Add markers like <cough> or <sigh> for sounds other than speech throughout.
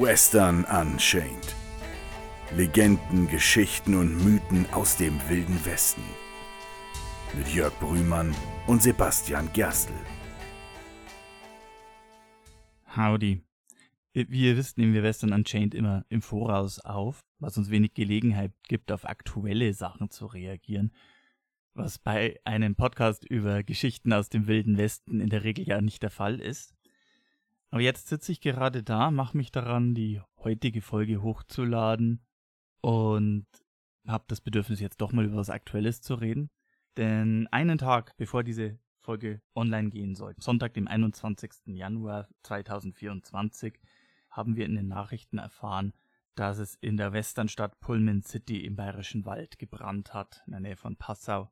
Western Unchained. Legenden, Geschichten und Mythen aus dem wilden Westen. Mit Jörg Brühmann und Sebastian Gerstl. Howdy. Wie ihr wisst, nehmen wir Western Unchained immer im Voraus auf, was uns wenig Gelegenheit gibt, auf aktuelle Sachen zu reagieren. Was bei einem Podcast über Geschichten aus dem Wilden Westen in der Regel ja nicht der Fall ist. Aber jetzt sitze ich gerade da, mache mich daran, die heutige Folge hochzuladen und habe das Bedürfnis, jetzt doch mal über was Aktuelles zu reden. Denn einen Tag bevor diese Folge online gehen soll, Sonntag, dem 21. Januar 2024, haben wir in den Nachrichten erfahren, dass es in der Westernstadt Pullman City im Bayerischen Wald gebrannt hat, in der Nähe von Passau.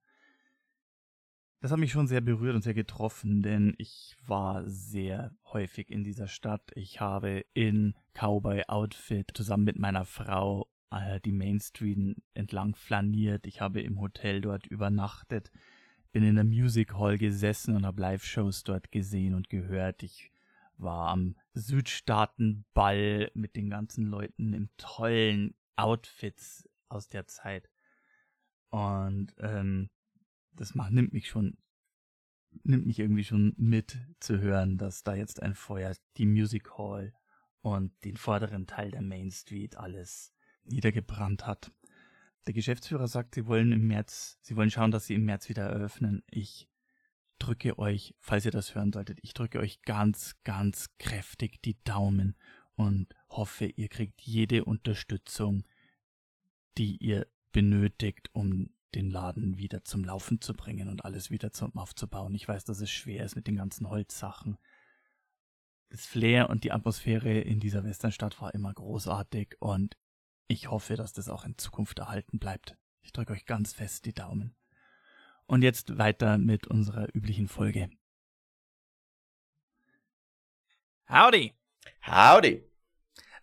Das hat mich schon sehr berührt und sehr getroffen, denn ich war sehr häufig in dieser Stadt. Ich habe in Cowboy-Outfit zusammen mit meiner Frau äh, die Main Street entlang flaniert. Ich habe im Hotel dort übernachtet, bin in der Music Hall gesessen und habe Live-Shows dort gesehen und gehört. Ich war am Südstaatenball mit den ganzen Leuten in tollen Outfits aus der Zeit. Und ähm, das macht, nimmt mich schon, nimmt mich irgendwie schon mit zu hören, dass da jetzt ein Feuer die Music Hall und den vorderen Teil der Main Street alles niedergebrannt hat. Der Geschäftsführer sagt, sie wollen im März, sie wollen schauen, dass sie im März wieder eröffnen. Ich drücke euch, falls ihr das hören solltet, ich drücke euch ganz, ganz kräftig die Daumen und hoffe, ihr kriegt jede Unterstützung, die ihr benötigt, um den Laden wieder zum Laufen zu bringen und alles wieder zum aufzubauen. Ich weiß, dass es schwer ist mit den ganzen Holzsachen. Das Flair und die Atmosphäre in dieser Westernstadt war immer großartig und ich hoffe, dass das auch in Zukunft erhalten bleibt. Ich drücke euch ganz fest die Daumen. Und jetzt weiter mit unserer üblichen Folge. Howdy! Howdy!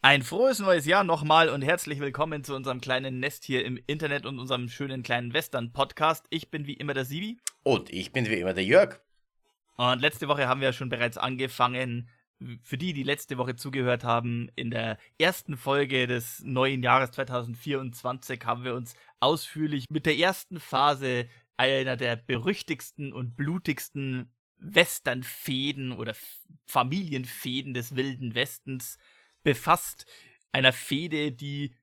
Ein frohes neues Jahr nochmal und herzlich willkommen zu unserem kleinen Nest hier im Internet und unserem schönen kleinen Western-Podcast. Ich bin wie immer der Sibi. Und ich bin wie immer der Jörg. Und letzte Woche haben wir schon bereits angefangen, für die, die letzte Woche zugehört haben, in der ersten Folge des neuen Jahres 2024 haben wir uns ausführlich mit der ersten Phase einer der berüchtigsten und blutigsten Westernfäden oder Familienfäden des Wilden Westens befasst. Einer Fehde, die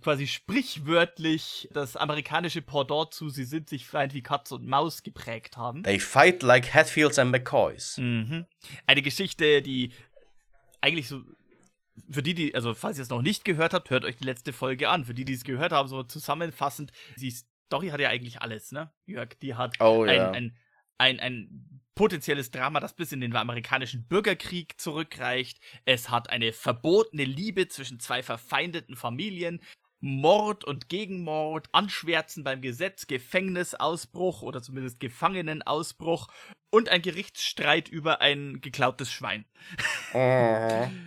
quasi sprichwörtlich das amerikanische Pendant zu Sie sind sich Feind wie Katz und Maus geprägt haben. They fight like Hatfields and McCoys. Mhm. Eine Geschichte, die eigentlich so für die, die, also falls ihr es noch nicht gehört habt, hört euch die letzte Folge an. Für die, die es gehört haben, so zusammenfassend, die Story hat ja eigentlich alles, ne? Jörg, die hat oh, ein, ja. ein, ein, ein potenzielles Drama, das bis in den amerikanischen Bürgerkrieg zurückreicht. Es hat eine verbotene Liebe zwischen zwei verfeindeten Familien. Mord und Gegenmord, Anschwärzen beim Gesetz, Gefängnisausbruch oder zumindest Gefangenenausbruch und ein Gerichtsstreit über ein geklautes Schwein. Oh. <laughs>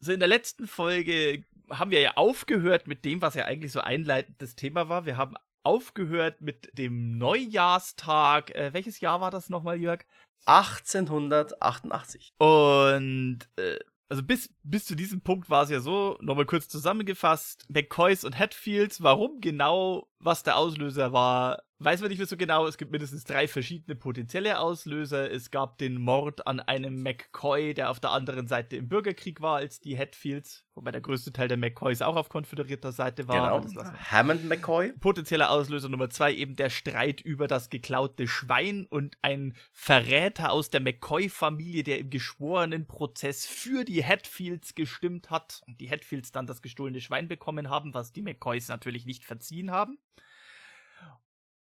So in der letzten Folge haben wir ja aufgehört mit dem, was ja eigentlich so einleitendes Thema war. Wir haben aufgehört mit dem Neujahrstag. Äh, welches Jahr war das nochmal, Jörg? 1888. Und äh, also bis, bis zu diesem Punkt war es ja so, nochmal kurz zusammengefasst, McCoys und Hatfields, warum genau, was der Auslöser war, weiß man nicht mehr so genau. Es gibt mindestens drei verschiedene potenzielle Auslöser. Es gab den Mord an einem McCoy, der auf der anderen Seite im Bürgerkrieg war als die Hatfields, wobei der größte Teil der McCoys auch auf konföderierter Seite war. Genau. Hammond McCoy. Potenzieller Auslöser Nummer zwei, eben der Streit über das geklaute Schwein und ein Verräter aus der McCoy-Familie, der im geschworenen Prozess für die Hatfields gestimmt hat und die Hatfields dann das gestohlene Schwein bekommen haben, was die McCoys natürlich nicht verziehen haben.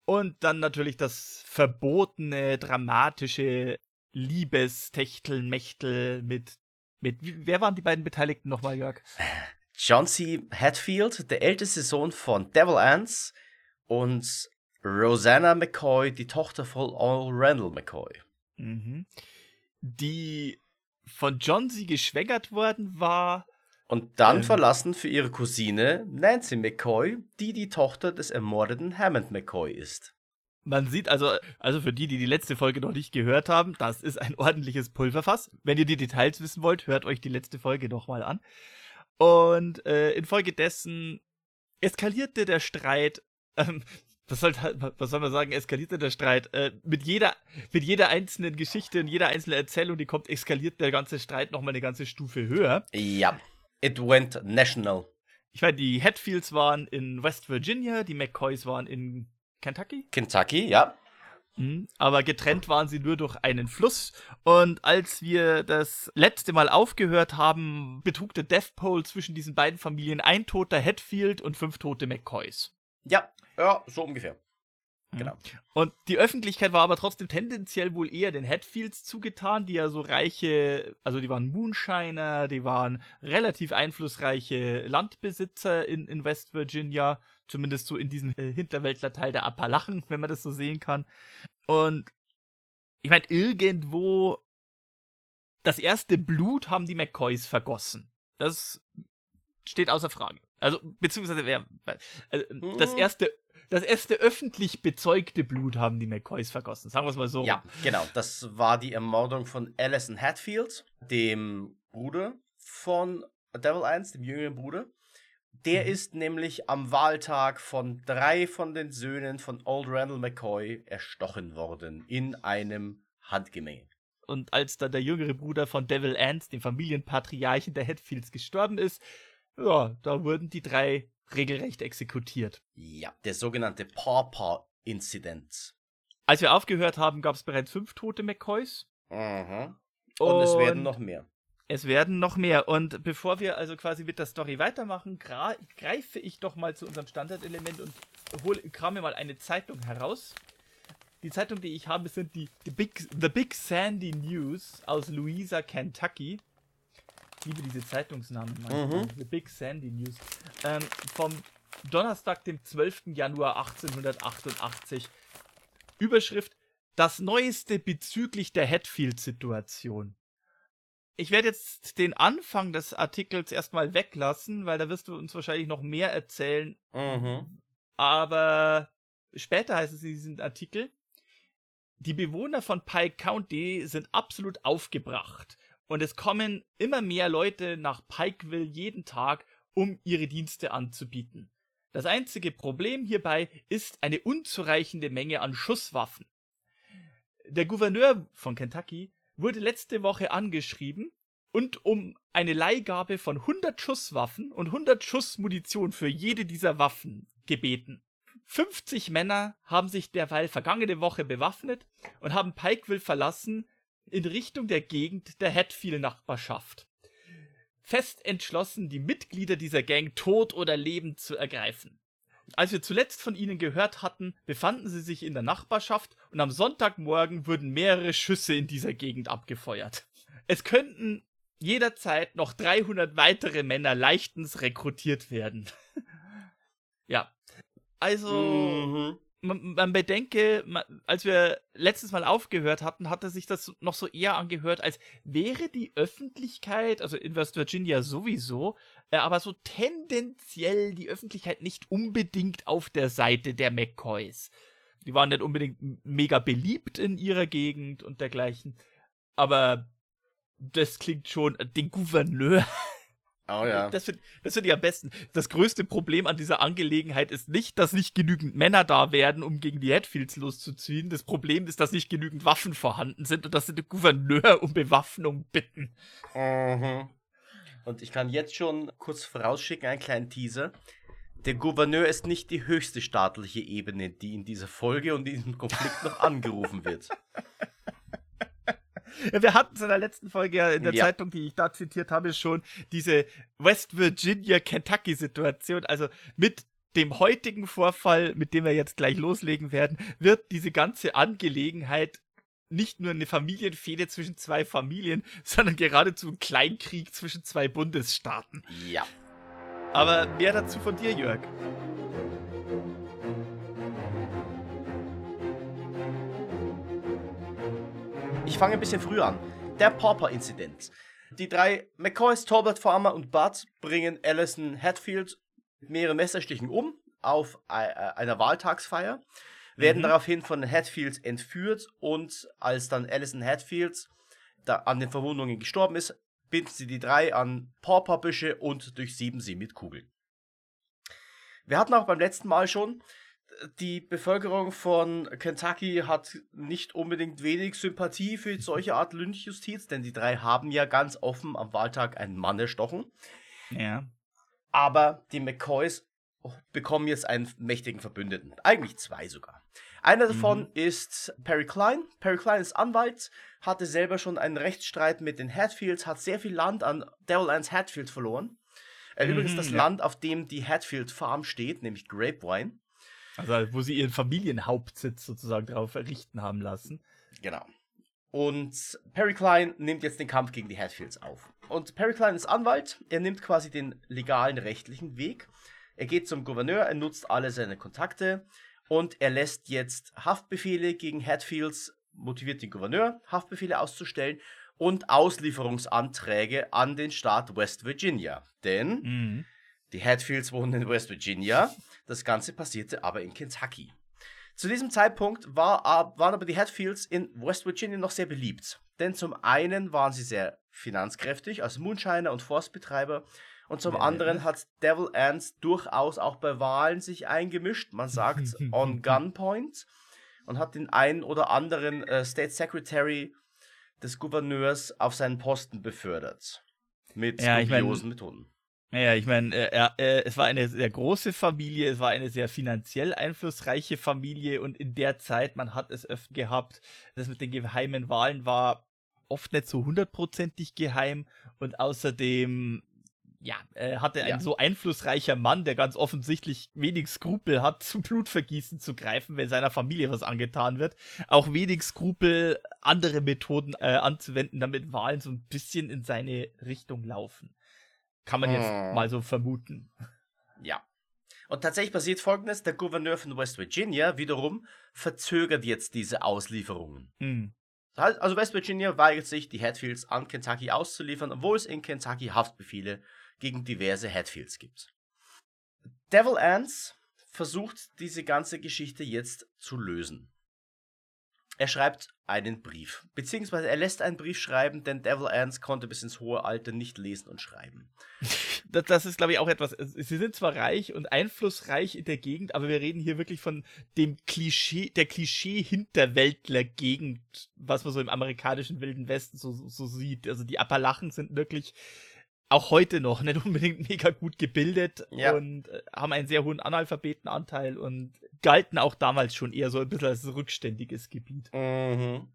Und dann natürlich das verbotene, dramatische Liebestechtelmechtel mit, mit, wer waren die beiden Beteiligten nochmal, Jörg? John C. Hatfield, der älteste Sohn von Devil Ants und Rosanna McCoy, die Tochter von Earl Randall McCoy. Mhm. Die von John C. geschwängert worden war und dann Ähm. verlassen für ihre Cousine Nancy McCoy, die die Tochter des ermordeten Hammond McCoy ist. Man sieht also, also für die, die die letzte Folge noch nicht gehört haben, das ist ein <laughs> ordentliches Pulverfass. Wenn ihr die Details wissen wollt, hört euch die letzte Folge nochmal an. Und äh, infolgedessen eskalierte der Streit, ähm, <laughs> was soll, was soll man sagen, eskalierte der Streit. Äh, mit, jeder, mit jeder einzelnen Geschichte und jeder einzelnen Erzählung, die kommt, eskaliert der ganze Streit nochmal eine ganze Stufe höher. Ja, it went national. Ich meine, die Hatfields waren in West Virginia, die McCoys waren in Kentucky. Kentucky, ja. Mhm, aber getrennt waren sie nur durch einen Fluss. Und als wir das letzte Mal aufgehört haben, betrug der Death Poll zwischen diesen beiden Familien ein toter Hatfield und fünf tote McCoys. Ja, ja, so ungefähr. Genau. Und die Öffentlichkeit war aber trotzdem tendenziell wohl eher den Hatfields zugetan, die ja so reiche, also die waren Moonshiner, die waren relativ einflussreiche Landbesitzer in, in West Virginia, zumindest so in diesem äh, Hinterwäldlerteil der Appalachen, <laughs> wenn man das so sehen kann. Und ich meine, irgendwo das erste Blut haben die McCoys vergossen. Das steht außer Frage. Also, beziehungsweise, wer, also, das mhm. erste, das erste öffentlich bezeugte Blut haben die McCoys vergossen. Sagen wir es mal so. Ja, genau. Das war die Ermordung von Alison Hatfield, dem Bruder von Devil 1, dem jüngeren Bruder. Der mhm. ist nämlich am Wahltag von drei von den Söhnen von Old Randall McCoy erstochen worden in einem Handgemenge. Und als dann der jüngere Bruder von Devil Ants, dem Familienpatriarchen der Hatfields, gestorben ist, ja, da wurden die drei regelrecht exekutiert. Ja, der sogenannte Pawpaw-Incident. Als wir aufgehört haben, gab es bereits fünf tote McCoys. Mhm. Und, Und es werden noch mehr. Es werden noch mehr. Und bevor wir also quasi mit der Story weitermachen, greife ich doch mal zu unserem Standardelement und hole, krame mal eine Zeitung heraus. Die Zeitung, die ich habe, sind die The Big, The Big Sandy News aus Louisa, Kentucky. Ich liebe diese Zeitungsnamen. Mhm. The Big Sandy News. Ähm, vom Donnerstag, dem 12. Januar 1888. Überschrift: Das Neueste bezüglich der Hatfield-Situation. Ich werde jetzt den Anfang des Artikels erstmal weglassen, weil da wirst du uns wahrscheinlich noch mehr erzählen. Mhm. Aber später heißt es in diesem Artikel, die Bewohner von Pike County sind absolut aufgebracht. Und es kommen immer mehr Leute nach Pikeville jeden Tag, um ihre Dienste anzubieten. Das einzige Problem hierbei ist eine unzureichende Menge an Schusswaffen. Der Gouverneur von Kentucky wurde letzte Woche angeschrieben und um eine Leihgabe von 100 Schusswaffen und 100 Schuss Munition für jede dieser Waffen gebeten. 50 Männer haben sich derweil vergangene Woche bewaffnet und haben Pikeville verlassen, in Richtung der Gegend der Hatfield-Nachbarschaft. Fest entschlossen, die Mitglieder dieser Gang tot oder lebend zu ergreifen. Als wir zuletzt von ihnen gehört hatten, befanden sie sich in der Nachbarschaft und am Sonntagmorgen wurden mehrere Schüsse in dieser Gegend abgefeuert. Es könnten jederzeit noch 300 weitere Männer leichtens rekrutiert werden. <laughs> ja. Also, mhm man, man bedenke, man, als wir letztes Mal aufgehört hatten, hatte sich das noch so eher angehört, als wäre die Öffentlichkeit, also in West Virginia sowieso, äh, aber so tendenziell die Öffentlichkeit nicht unbedingt auf der Seite der McCoys. Die waren nicht unbedingt mega beliebt in ihrer Gegend und dergleichen. Aber das klingt schon, den Gouverneur Oh ja. Das finde find ich am besten. Das größte Problem an dieser Angelegenheit ist nicht, dass nicht genügend Männer da werden, um gegen die Hatfields loszuziehen. Das Problem ist, dass nicht genügend Waffen vorhanden sind und dass sie den Gouverneur um Bewaffnung bitten. Mhm. Und ich kann jetzt schon kurz vorausschicken, einen kleinen Teaser. Der Gouverneur ist nicht die höchste staatliche Ebene, die in dieser Folge und in diesem Konflikt noch angerufen wird. <laughs> Wir hatten es in der letzten Folge ja in der ja. Zeitung, die ich da zitiert habe, schon diese West Virginia Kentucky Situation. Also mit dem heutigen Vorfall, mit dem wir jetzt gleich loslegen werden, wird diese ganze Angelegenheit nicht nur eine Familienfehde zwischen zwei Familien, <laughs> sondern geradezu ein Kleinkrieg zwischen zwei Bundesstaaten. Ja. Aber mehr dazu von dir, Jörg. Ich fange ein bisschen früher an. Der Pauper-Inzident. Die drei McCoys, Torbert Farmer und Bud bringen Alison Hatfield mit mehreren Messerstichen um auf äh, einer Wahltagsfeier, werden mhm. daraufhin von den Hatfields entführt und als dann Alison Hatfield da an den Verwundungen gestorben ist, binden sie die drei an Pawpawbüsche und durchsieben sie mit Kugeln. Wir hatten auch beim letzten Mal schon, die Bevölkerung von Kentucky hat nicht unbedingt wenig Sympathie für solche Art Lynchjustiz, denn die drei haben ja ganz offen am Wahltag einen Mann erstochen. Ja. Aber die McCoys bekommen jetzt einen mächtigen Verbündeten. Eigentlich zwei sogar. Einer davon mhm. ist Perry Klein. Perry Klein ist Anwalt, hatte selber schon einen Rechtsstreit mit den Hatfields, hat sehr viel Land an Devil Anse Hatfield verloren. Äh, mhm, übrigens das ja. Land, auf dem die Hatfield Farm steht, nämlich Grapevine. Also wo sie ihren Familienhauptsitz sozusagen darauf errichten haben lassen. Genau. Und Perry Klein nimmt jetzt den Kampf gegen die Hatfields auf. Und Perry Klein ist Anwalt, er nimmt quasi den legalen rechtlichen Weg. Er geht zum Gouverneur, er nutzt alle seine Kontakte und er lässt jetzt Haftbefehle gegen Hatfields, motiviert den Gouverneur, Haftbefehle auszustellen und Auslieferungsanträge an den Staat West Virginia. Denn mhm. Die Hatfields wohnen in West Virginia, das Ganze passierte aber in Kentucky. Zu diesem Zeitpunkt war, waren aber die Hatfields in West Virginia noch sehr beliebt. Denn zum einen waren sie sehr finanzkräftig als Moonshiner und Forstbetreiber und zum anderen hat Devil Ants durchaus auch bei Wahlen sich eingemischt. Man sagt <laughs> on gunpoint und hat den einen oder anderen äh, State Secretary des Gouverneurs auf seinen Posten befördert. Mit ja, dubiosen Methoden. Ja, ich meine, äh, äh, es war eine sehr große Familie, es war eine sehr finanziell einflussreiche Familie und in der Zeit, man hat es öfter gehabt, das mit den geheimen Wahlen war oft nicht so hundertprozentig geheim und außerdem ja, äh, hatte ja. ein so einflussreicher Mann, der ganz offensichtlich wenig Skrupel hat, <laughs> zu Blutvergießen zu greifen, wenn seiner Familie was angetan wird, auch wenig Skrupel, andere Methoden äh, anzuwenden, damit Wahlen so ein bisschen in seine Richtung laufen. Kann man jetzt hm. mal so vermuten. Ja. Und tatsächlich passiert folgendes: Der Gouverneur von West Virginia wiederum verzögert jetzt diese Auslieferungen. Hm. Also West Virginia weigert sich, die Hatfields an Kentucky auszuliefern, obwohl es in Kentucky Haftbefehle gegen diverse Hatfields gibt. Devil Ants versucht diese ganze Geschichte jetzt zu lösen. Er schreibt einen Brief, beziehungsweise er lässt einen Brief schreiben, denn Devil Ants konnte bis ins hohe Alter nicht lesen und schreiben. <laughs> Das, das ist, glaube ich, auch etwas. Sie sind zwar reich und einflussreich in der Gegend, aber wir reden hier wirklich von dem Klischee, der Klischee-Hinterwäldler-Gegend, was man so im amerikanischen Wilden Westen so, so sieht. Also die Appalachen sind wirklich auch heute noch nicht unbedingt <laughs> mega gut gebildet ja. und äh, haben einen sehr hohen Analphabetenanteil und galten auch damals schon eher so ein bisschen als rückständiges Gebiet. Mhm.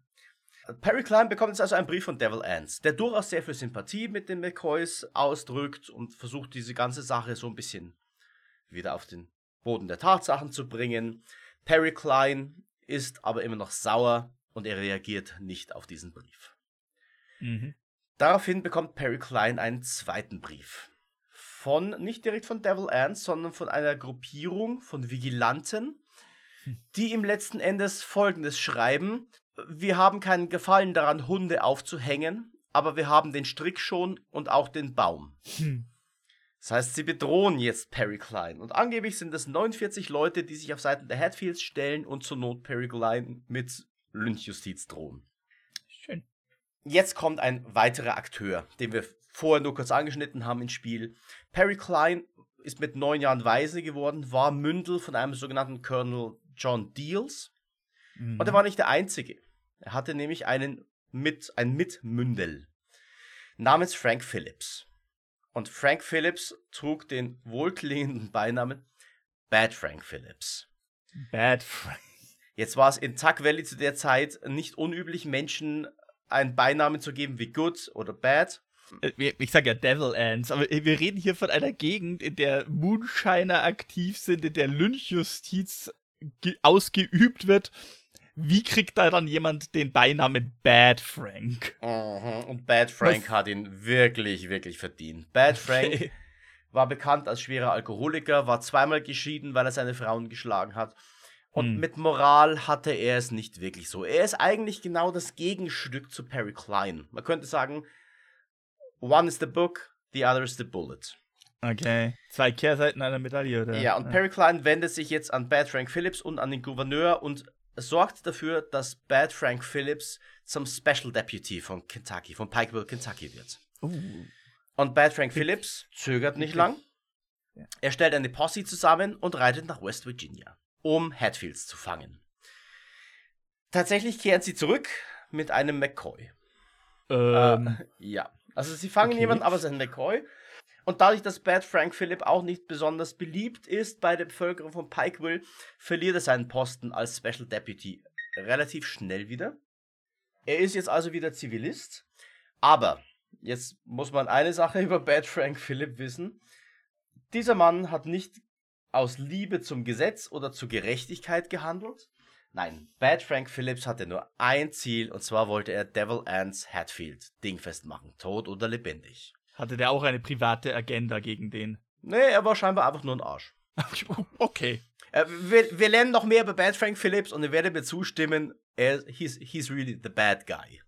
Perry Klein bekommt jetzt also einen Brief von Devil Ants, der durchaus sehr viel Sympathie mit den McCoys ausdrückt und versucht, diese ganze Sache so ein bisschen wieder auf den Boden der Tatsachen zu bringen. Perry Klein ist aber immer noch sauer und er reagiert nicht auf diesen Brief. Mhm. Daraufhin bekommt Perry Klein einen zweiten Brief. Von, nicht direkt von Devil Ants, sondern von einer Gruppierung von Vigilanten, hm. die im letzten Endes folgendes schreiben. Wir haben keinen Gefallen daran, Hunde aufzuhängen, aber wir haben den Strick schon und auch den Baum. Hm. Das heißt, sie bedrohen jetzt Perry Klein. Und angeblich sind es 49 Leute, die sich auf Seiten der Hatfields stellen und zur Not Perry Klein mit Lynchjustiz drohen. Jetzt kommt ein weiterer Akteur, den wir vorher nur kurz angeschnitten haben ins Spiel. Perry Klein ist mit neun Jahren Weise geworden, war Mündel von einem sogenannten Colonel John Deals. Mhm. Und er war nicht der Einzige. Er hatte nämlich einen mit, ein Mitmündel namens Frank Phillips. Und Frank Phillips trug den wohlklingenden Beinamen Bad Frank Phillips. Bad Frank. Jetzt war es in Tuck Valley zu der Zeit nicht unüblich, Menschen einen Beinamen zu geben wie Good oder Bad. Äh, ich sage ja Devil Ants, aber wir reden hier von einer Gegend, in der Moonshiner aktiv sind, in der Lynchjustiz ausgeübt wird. Wie kriegt da dann jemand den Beinamen Bad Frank? Mhm. Und Bad Frank Was? hat ihn wirklich, wirklich verdient. Bad Frank okay. war bekannt als schwerer Alkoholiker, war zweimal geschieden, weil er seine Frauen geschlagen hat. Und hm. mit Moral hatte er es nicht wirklich so. Er ist eigentlich genau das Gegenstück zu Perry Klein. Man könnte sagen, one is the book, the other is the bullet. Okay. Zwei Kehrseiten einer Medaille, oder? Ja, und Perry Klein wendet sich jetzt an Bad Frank Phillips und an den Gouverneur und sorgt dafür, dass Bad Frank Phillips zum Special Deputy von Kentucky, von Pikeville, Kentucky wird. Oh. Und Bad Frank Phillips zögert nicht lang. Ja. Er stellt eine Posse zusammen und reitet nach West Virginia, um Hatfields zu fangen. Tatsächlich kehren sie zurück mit einem McCoy. Ähm, Äh, ja. Also sie fangen Okay. jemanden, aber es ist ein McCoy. Und dadurch, dass Bad Frank Phillip auch nicht besonders beliebt ist bei der Bevölkerung von Pikeville, verliert er seinen Posten als Special Deputy relativ schnell wieder. Er ist jetzt also wieder Zivilist. Aber jetzt muss man eine Sache <laughs> über Bad Frank Phillip wissen. Dieser Mann hat nicht aus Liebe zum Gesetz oder zur Gerechtigkeit gehandelt. Nein, Bad Frank Phillips hatte nur ein Ziel und zwar wollte er Devil Ants Hatfield dingfest machen, tot oder lebendig. hatte der auch eine private Agenda gegen den? Nee, er war scheinbar einfach nur ein Arsch. <laughs> okay. Äh, wir, wir lernen noch mehr über Bad Frank Phillips und ihr werdet mir zustimmen, er, he's, he's really the bad guy.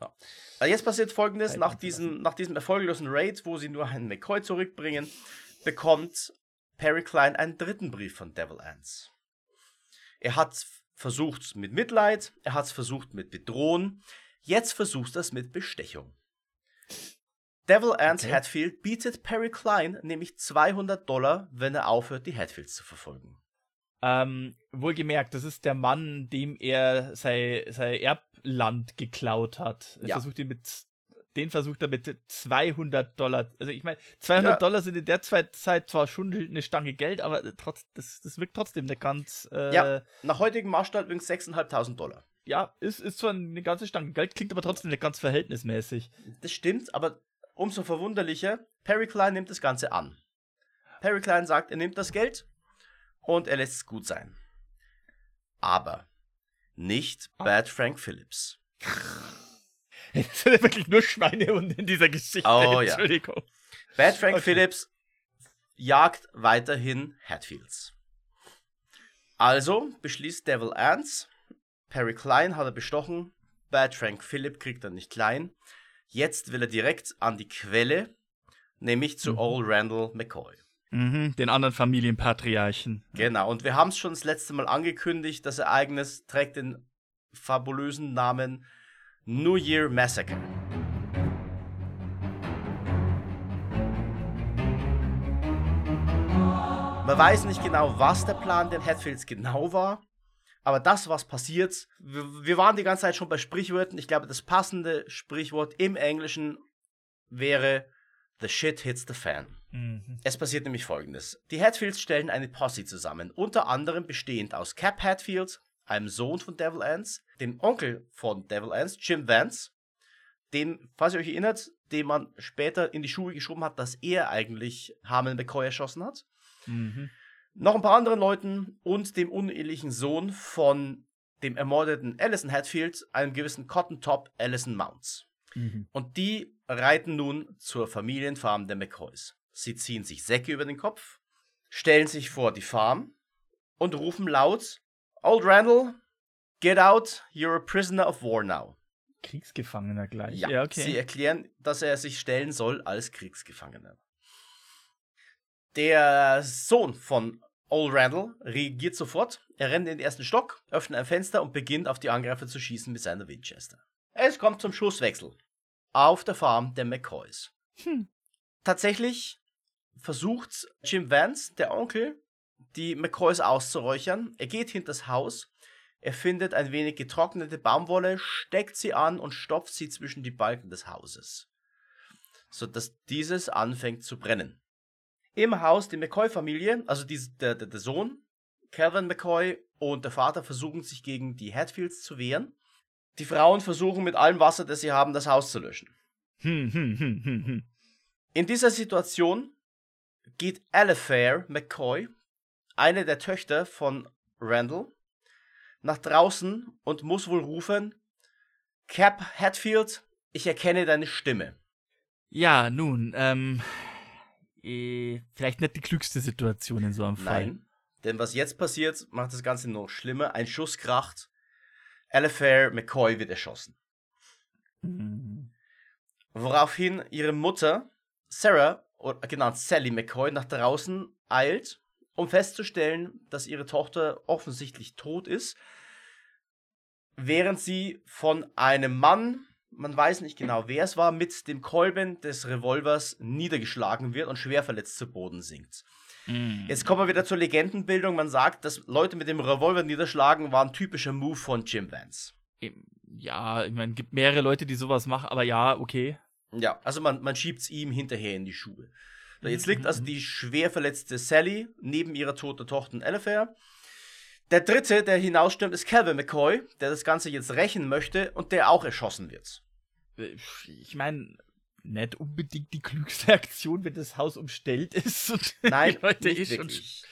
Ja. Also jetzt passiert folgendes: nach diesem, nach diesem erfolglosen Raid, wo sie nur einen McCoy zurückbringen, bekommt Perry Klein einen dritten Brief von Devil Ants. Er hat versucht mit Mitleid, er hat es versucht mit Bedrohen, jetzt versucht er es mit Bestechung. Devil Ants Okay. Hatfield bietet Perry Klein nämlich 200 Dollar, wenn er aufhört, die Hatfields zu verfolgen. Ähm, wohlgemerkt, das ist der Mann, dem er sein, sein Erbland geklaut hat. Er Ja. versucht ihn mit, den versucht er mit 200 Dollar. Also ich meine, 200 Ja. Dollar sind in der Zeit zwar schon eine Stange Geld, aber trotz, das, das wirkt trotzdem eine ganz, äh, Ja. ja, Nach heutigem Maßstab übrigens 6.500 Dollar. ist, ist zwar eine ganze Stange Geld, klingt aber trotzdem nicht ganz verhältnismäßig. Das stimmt, aber umso verwunderlicher, Perry Klein nimmt das Ganze an. Perry Klein sagt, er nimmt das Geld und er lässt es gut sein. Aber nicht Ah. Bad Frank Phillips. <laughs> <laughs> Es sind ja wirklich nur Schweinehunde in dieser Geschichte. Oh, ja. Entschuldigung. Bad Frank Okay. Phillips jagt weiterhin Hatfields. Also beschließt Devil Ants, Perry Klein hat er bestochen, Bad Frank Phillip kriegt er nicht klein. Jetzt will er direkt an die Quelle, nämlich zu Mhm. Old Randall McCoy. Mhm, den anderen Familienpatriarchen. Genau, und wir haben es schon das letzte Mal angekündigt, das Ereignis trägt den fabulösen Namen New Year Massacre. Man weiß nicht genau, was der Plan der Hatfields genau war, aber das, was passiert, wir, wir waren die ganze Zeit schon bei Sprichwörtern. Ich glaube, das passende Sprichwort im Englischen wäre The shit hits the fan. Mhm. Es passiert nämlich folgendes. Die Hatfields stellen eine Posse zusammen, unter anderem bestehend aus Cap Hatfield, einem Sohn von Devil Ants, dem Onkel von Devil Ants, Jim Vance, dem, falls ihr euch erinnert, den man später in die Schuhe geschoben hat, dass er eigentlich Harmon McCoy erschossen hat, Mhm. noch ein paar anderen Leuten und dem unehelichen Sohn von dem ermordeten Allison Hatfield, einem gewissen Cotton Top Allison Mounts. Mhm. Und die reiten nun zur Familienfarm der McCoys. Sie ziehen sich Säcke über den Kopf, stellen sich vor die Farm und rufen laut: Old Randall, get out, you're a prisoner of war now. Kriegsgefangener gleich. Ja, Ja, okay. sie erklären, dass er sich stellen soll als Kriegsgefangener. Der Sohn von Old Randall reagiert sofort. Er rennt in den ersten Stock, öffnet ein Fenster und beginnt auf die Angreifer zu schießen mit seiner Winchester. Es kommt zum Schusswechsel. Auf der Farm der McCoys. Hm. Tatsächlich versucht Jim Vance, der Onkel, die McCoys auszuräuchern. Er geht hinters Haus. Er findet ein wenig getrocknete Baumwolle, steckt sie an und stopft sie zwischen die Balken des Hauses, sodass dieses anfängt zu brennen. Im Haus die McCoy-Familie, also die, der, der, der Sohn, Calvin McCoy und der Vater versuchen sich gegen die Hatfields zu wehren. Die Frauen versuchen mit allem Wasser, das sie haben, das Haus zu löschen. Hm, hm, hm, hm, hm. In dieser Situation geht Alifair McCoy, eine der Töchter von Randall, nach draußen und muss wohl rufen: Cap Hatfield, ich erkenne deine Stimme. Ja, nun, ähm, eh, vielleicht nicht die klügste Situation in so einem Fall. Nein, denn was jetzt passiert, macht das Ganze noch schlimmer. Ein Schuss kracht. Alifair McCoy wird erschossen. Mhm. Woraufhin ihre Mutter, Sarah, genannt Sally McCoy, nach draußen eilt, um festzustellen, dass ihre Tochter offensichtlich tot ist, während sie von einem Mann man weiß nicht genau, wer es war, mit dem Kolben des Revolvers niedergeschlagen wird und schwer verletzt zu Boden sinkt. Mm. Jetzt kommen wir wieder zur Legendenbildung. Man sagt, dass Leute mit dem Revolver niederschlagen, war ein typischer Move von Jim Vance. Ja, ich meine, gibt mehrere Leute, die sowas machen, aber ja, okay. Ja, also man, man schiebt es ihm hinterher in die Schuhe. Jetzt liegt also die schwer verletzte Sally neben ihrer toten Tochter Elefair. Der dritte, der hinausstürmt, ist Calvin McCoy, der das Ganze jetzt rächen möchte und der auch erschossen wird. Ich meine, nicht unbedingt die klügste Aktion, wenn das Haus umstellt ist und Nein, die <laughs> Leute nicht eh wirklich.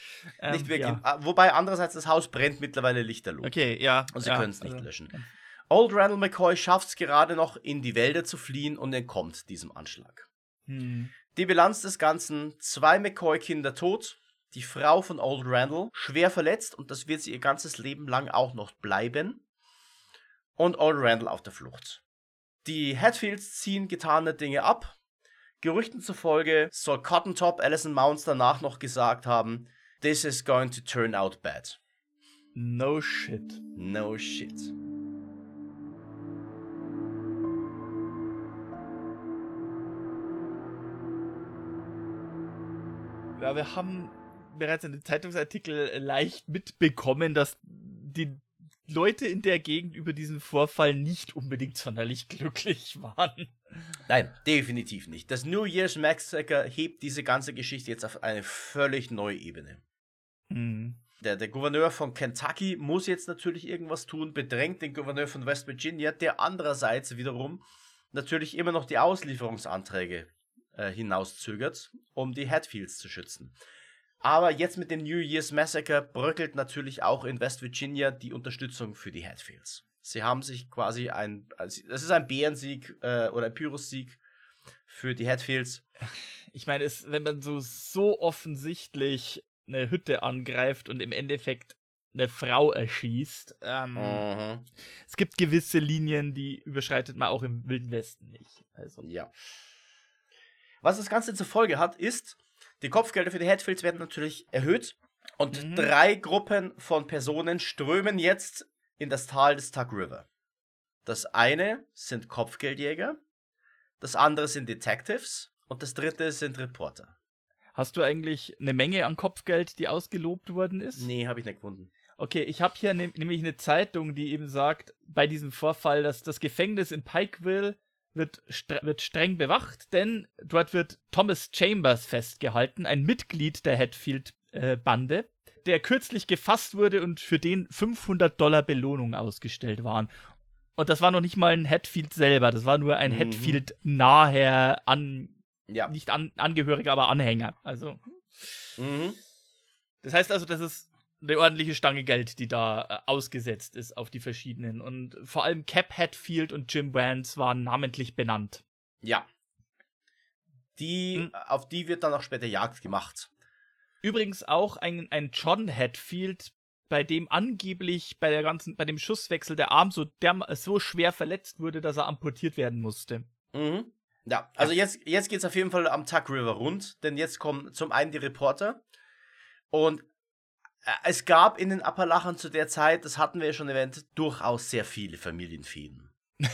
ähm, nicht wirklich. ja. Ah, Wobei andererseits das Haus brennt mittlerweile lichterloh. Okay, ja. Und sie ja, können es nicht also, löschen. Old Randall McCoy schafft es gerade noch, in die Wälder zu fliehen und entkommt diesem Anschlag. Hm. Die Bilanz des Ganzen: zwei McCoy-Kinder tot, die Frau von Old Randall schwer verletzt und das wird sie ihr ganzes Leben lang auch noch bleiben. Und Old Randall auf der Flucht. Die Hatfields ziehen getane Dinge ab. Gerüchten zufolge soll Cotton Top Alison Mounts danach noch gesagt haben: This is going to turn out bad. No shit. No shit. Ja, wir haben bereits in den Zeitungsartikel leicht mitbekommen, dass die Leute in der Gegend über diesen Vorfall nicht unbedingt sonderlich glücklich waren. Nein, definitiv nicht. Das New Year's Massacre hebt diese ganze Geschichte jetzt auf eine völlig neue Ebene. Hm. Der, der Gouverneur von Kentucky muss jetzt natürlich irgendwas tun, bedrängt den Gouverneur von West Virginia, der andererseits wiederum natürlich immer noch die Auslieferungsanträge äh, hinauszögert, um die Hatfields zu schützen. Aber jetzt mit dem New Year's Massacre bröckelt natürlich auch in West Virginia die Unterstützung für die Hatfields. Sie haben sich quasi ein, also es ist ein Bärensieg äh, oder ein Pyrrhus-Sieg für die Hatfields. Ich meine, es, wenn man so, so offensichtlich eine Hütte angreift und im Endeffekt eine Frau erschießt, ähm, Mhm. es gibt gewisse Linien, die überschreitet man auch im Wilden Westen nicht. Also, Ja. Was das Ganze zur Folge hat, ist, die Kopfgelder für die Hatfields werden natürlich erhöht und Mhm. drei Gruppen von Personen strömen jetzt in das Tal des Tug River. Das eine sind Kopfgeldjäger, das andere sind Detectives und das dritte sind Reporter. hast du eigentlich eine Menge an Kopfgeld, die ausgelobt worden ist? Nee, habe ich nicht gefunden. Okay, ich habe hier ne nämlich eine Zeitung, die eben sagt, bei diesem Vorfall, dass das Gefängnis in Pikeville wird, stre wird streng bewacht, denn dort wird Thomas Chambers festgehalten, ein Mitglied der Hatfield-Bande, der kürzlich gefasst wurde und für den 500 Dollar Belohnung ausgestellt waren. Und das war noch nicht mal ein Hatfield selber, das war nur ein Mhm. Hatfield naher an, Ja. nicht an, Angehöriger, aber Anhänger. Also Mhm. das heißt also, das ist eine ordentliche Stange Geld, die da äh, ausgesetzt ist auf die verschiedenen. Und vor allem Cap Hatfield und Jim Vance waren namentlich benannt. Ja. Die, Hm. auf die wird dann auch später Jagd gemacht. Übrigens auch ein, ein John Hatfield, bei dem angeblich bei der ganzen, bei dem Schusswechsel der Arm so, derm so schwer verletzt wurde, dass er amputiert werden musste. Mhm. Ja, also jetzt, jetzt geht es auf jeden Fall am Tuck River rund, denn jetzt kommen zum einen die Reporter und es gab in den Appalachen zu der Zeit, das hatten wir ja schon erwähnt, durchaus sehr viele Familienfäden. <laughs>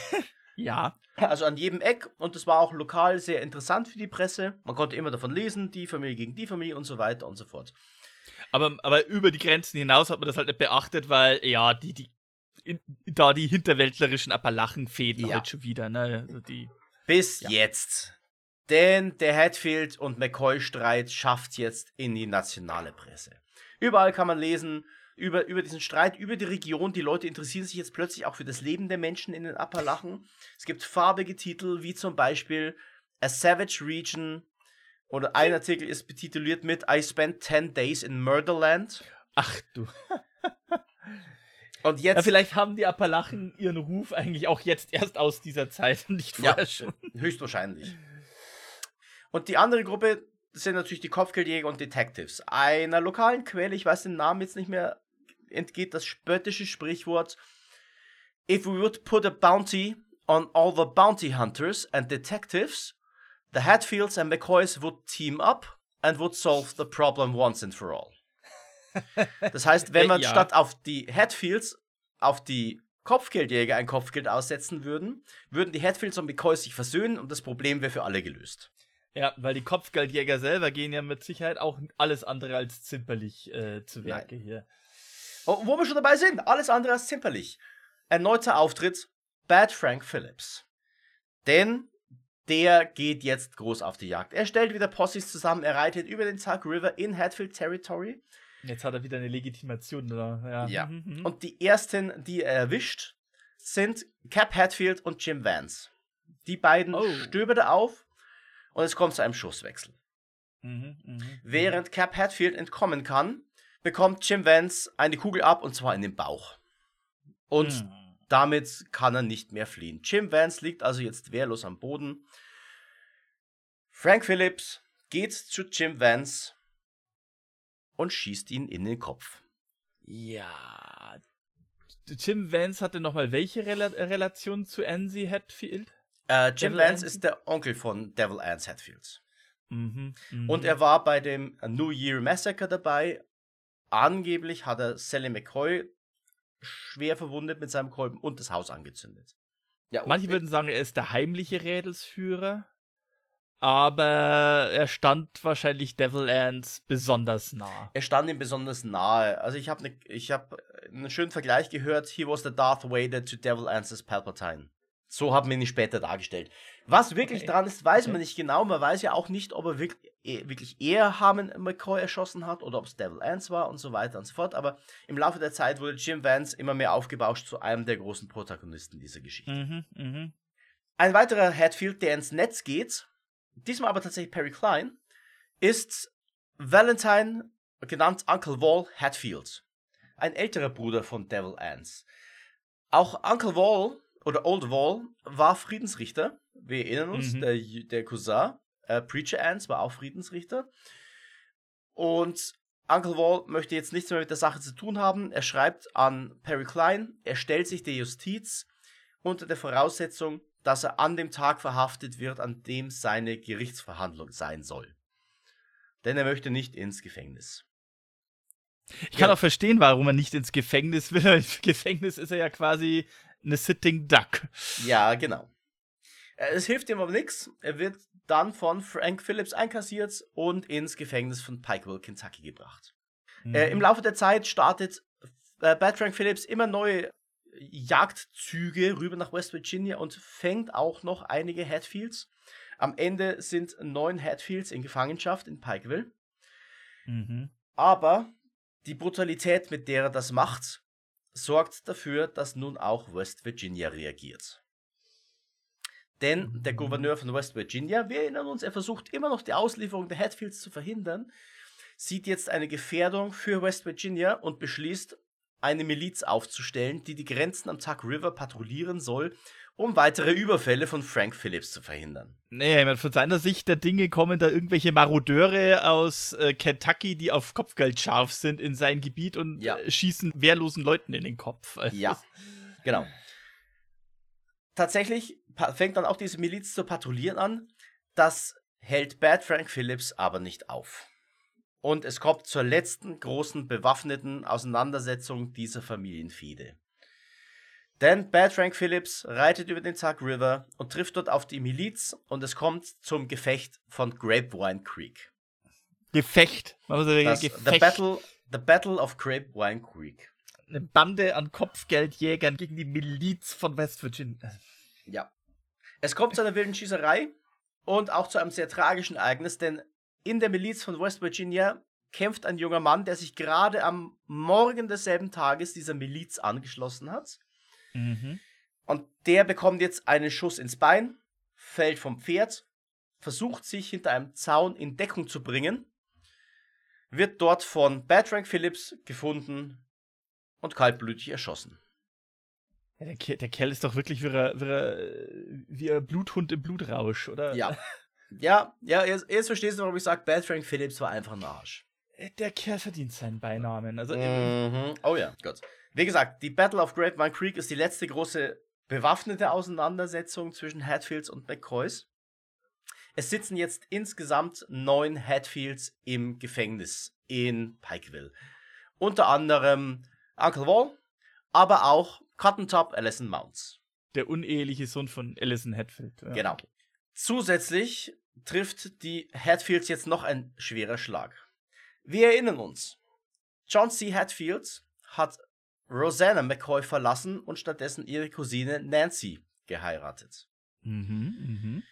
Ja. Also an jedem Eck und das war auch lokal sehr interessant für die Presse. Man konnte immer davon lesen, die Familie gegen die Familie und so weiter und so fort. Aber, aber über die Grenzen hinaus hat man das halt nicht beachtet, weil, ja, die, die, in, da die hinterwäldlerischen Appalachen fehlen Ja. halt schon wieder, ne? Also die. Bis Ja. jetzt. Denn der Hatfield und McCoy-Streit schafft jetzt in die nationale Presse. Überall kann man lesen über, über diesen Streit, über die Region. Die Leute interessieren sich jetzt plötzlich auch für das Leben der Menschen in den Appalachen. Es gibt farbige Titel, wie zum Beispiel A Savage Region. Oder ein Artikel ist betituliert mit I spent 10 days in Murderland. Ach du. Und Ja, jetzt vielleicht haben die Appalachen ihren Ruf eigentlich auch jetzt erst aus dieser Zeit und nicht Ja. vorher schon. Höchstwahrscheinlich. Und die andere Gruppe sind natürlich die Kopfgeldjäger und Detectives. Einer lokalen Quelle, ich weiß den Namen jetzt nicht mehr, entgeht das spöttische Sprichwort If we would put a bounty on all the bounty hunters and detectives, the Hatfields and McCoys would team up and would solve the problem once and for all. <laughs> Das heißt, wenn man Ja. statt auf die Hatfields auf die Kopfgeldjäger ein Kopfgeld aussetzen würden, würden die Hatfields und McCoys sich versöhnen und das Problem wäre für alle gelöst. Ja, weil die Kopfgeldjäger selber gehen ja mit Sicherheit auch alles andere als zimperlich äh, zu Werke Nein. hier. Oh, wo wir schon dabei sind, alles andere als zimperlich. Erneuter Auftritt, Bad Frank Phillips. Denn der geht jetzt groß auf die Jagd. Er stellt wieder Posses zusammen, er reitet über den Tug River in Hatfield Territory. Jetzt hat er wieder eine Legitimation, oder? Ja. ja. Mhm, mhm. Und die ersten, die er erwischt, sind Cap Hatfield und Jim Vance. Die beiden oh. stöbert er auf und es kommt zu einem Schusswechsel. Mhm, mh, Während Cap Hatfield entkommen kann, bekommt Jim Vance eine Kugel ab und zwar in den Bauch. Und mhm. damit kann er nicht mehr fliehen. Jim Vance liegt also jetzt wehrlos am Boden. Frank Phillips geht zu Jim Vance und schießt ihn in den Kopf. Ja. Jim Vance hatte nochmal welche Rel Relation zu Ansi Hatfield? Äh, Jim Devil Vance ist der Onkel von Devil Anse Hatfields. Mhm, mh. Und er war bei dem New Year Massacre dabei. Angeblich hat er Sally McCoy schwer verwundet mit seinem Kolben und das Haus angezündet. Ja, Manche würden sagen, er ist der heimliche Rädelsführer aber er stand wahrscheinlich Devil Ants besonders nah. Er stand ihm besonders nahe. Also ich habe ne, hab einen schönen Vergleich gehört. He was the Darth Vader to Devil Ants Palpatine. So haben wir ihn später dargestellt. Was wirklich okay. dran ist, weiß okay. man nicht genau. Man weiß ja auch nicht, ob er wirklich, eh, wirklich eher Harmon McCoy erschossen hat oder ob es Devil Ants war und so weiter und so fort. Aber im Laufe der Zeit wurde Jim Vance immer mehr aufgebauscht zu einem der großen Protagonisten dieser Geschichte. Mhm, mh. Ein weiterer Hatfield, der ins Netz geht, diesmal aber tatsächlich Perry Klein, ist Valentine, genannt Uncle Wall Hatfield. Ein älterer Bruder von Devil Ants. Auch Uncle Wall oder Old Wall war Friedensrichter. Wir erinnern uns, mhm. der, der Cousin, äh, Preacher Ants war auch Friedensrichter. Und Uncle Wall möchte jetzt nichts mehr mit der Sache zu tun haben. Er schreibt an Perry Klein, er stellt sich der Justiz unter der Voraussetzung, dass er an dem Tag verhaftet wird, an dem seine Gerichtsverhandlung sein soll. Denn er möchte nicht ins Gefängnis. Ich kann ja. auch verstehen, warum er nicht ins Gefängnis will. <laughs> Im Gefängnis ist er ja quasi eine Sitting Duck. Ja, genau. Äh, es hilft ihm aber nichts. Er wird dann von Frank Phillips einkassiert und ins Gefängnis von Pikeville, Kentucky gebracht. Mhm. Äh, Im Laufe der Zeit startet äh, Bad Frank Phillips immer neue Jagdzüge rüber nach West Virginia und fängt auch noch einige Hatfields. Am Ende sind neun Hatfields in Gefangenschaft in Pikeville. Mhm. Aber die Brutalität, mit der er das macht, sorgt dafür, dass nun auch West Virginia reagiert. Denn der mhm. Gouverneur von West Virginia, wir erinnern uns, er versucht immer noch die Auslieferung der Hatfields zu verhindern, sieht jetzt eine Gefährdung für West Virginia und beschließt, eine Miliz aufzustellen, die die Grenzen am Tuck River patrouillieren soll, um weitere Überfälle von Frank Phillips zu verhindern. Nee, ich meine, von seiner Sicht der Dinge kommen da irgendwelche Marodeure aus äh, Kentucky, die auf Kopfgeld scharf sind in sein Gebiet und ja. äh, schießen wehrlosen Leuten in den Kopf. <laughs> ja, genau. Tatsächlich fängt dann auch diese Miliz zu patrouillieren an. Das hält Bad Frank Phillips aber nicht auf. Und es kommt zur letzten großen bewaffneten Auseinandersetzung dieser Familienfehde. Denn Bad Frank Phillips reitet über den Tug River und trifft dort auf die Miliz und es kommt zum Gefecht von Grapevine Creek. Gefecht? das, Gefecht. The, Battle, the Battle of Grapevine Creek. Eine Bande an Kopfgeldjägern gegen die Miliz von West Virginia. Ja. Es kommt zu einer wilden Schießerei und auch zu einem sehr tragischen Ereignis, denn in der Miliz von West Virginia kämpft ein junger Mann, der sich gerade am Morgen desselben Tages dieser Miliz angeschlossen hat. Mhm. Und der bekommt jetzt einen Schuss ins Bein, fällt vom Pferd, versucht sich hinter einem Zaun in Deckung zu bringen, wird dort von Bertrand Phillips gefunden und kaltblütig erschossen. Ja, der, der, Kerl ist doch wirklich wie ein, wie ein Bluthund im Blutrausch, oder? Ja. Ja, ja, jetzt, jetzt verstehst du, warum ich sage, Bad Frank Phillips war einfach ein Arsch. Äh, der Kerl verdient seinen Beinamen. Also, mhm. Oh ja, gut. Wie gesagt, die Battle of Grapevine Creek ist die letzte große bewaffnete Auseinandersetzung zwischen Hatfields und McCoys. Es sitzen jetzt insgesamt neun Hatfields im Gefängnis in Pikeville. Unter anderem Uncle Wall, aber auch Cotton Top Alison Mounts. Der uneheliche Sohn von Alison Hatfield. Ja. Genau. Zusätzlich trifft die Hatfields jetzt noch ein schwerer Schlag. Wir erinnern uns. John C. Hatfield hat Rosanna McCoy verlassen und stattdessen ihre Cousine Nancy geheiratet. Mhm, mhm.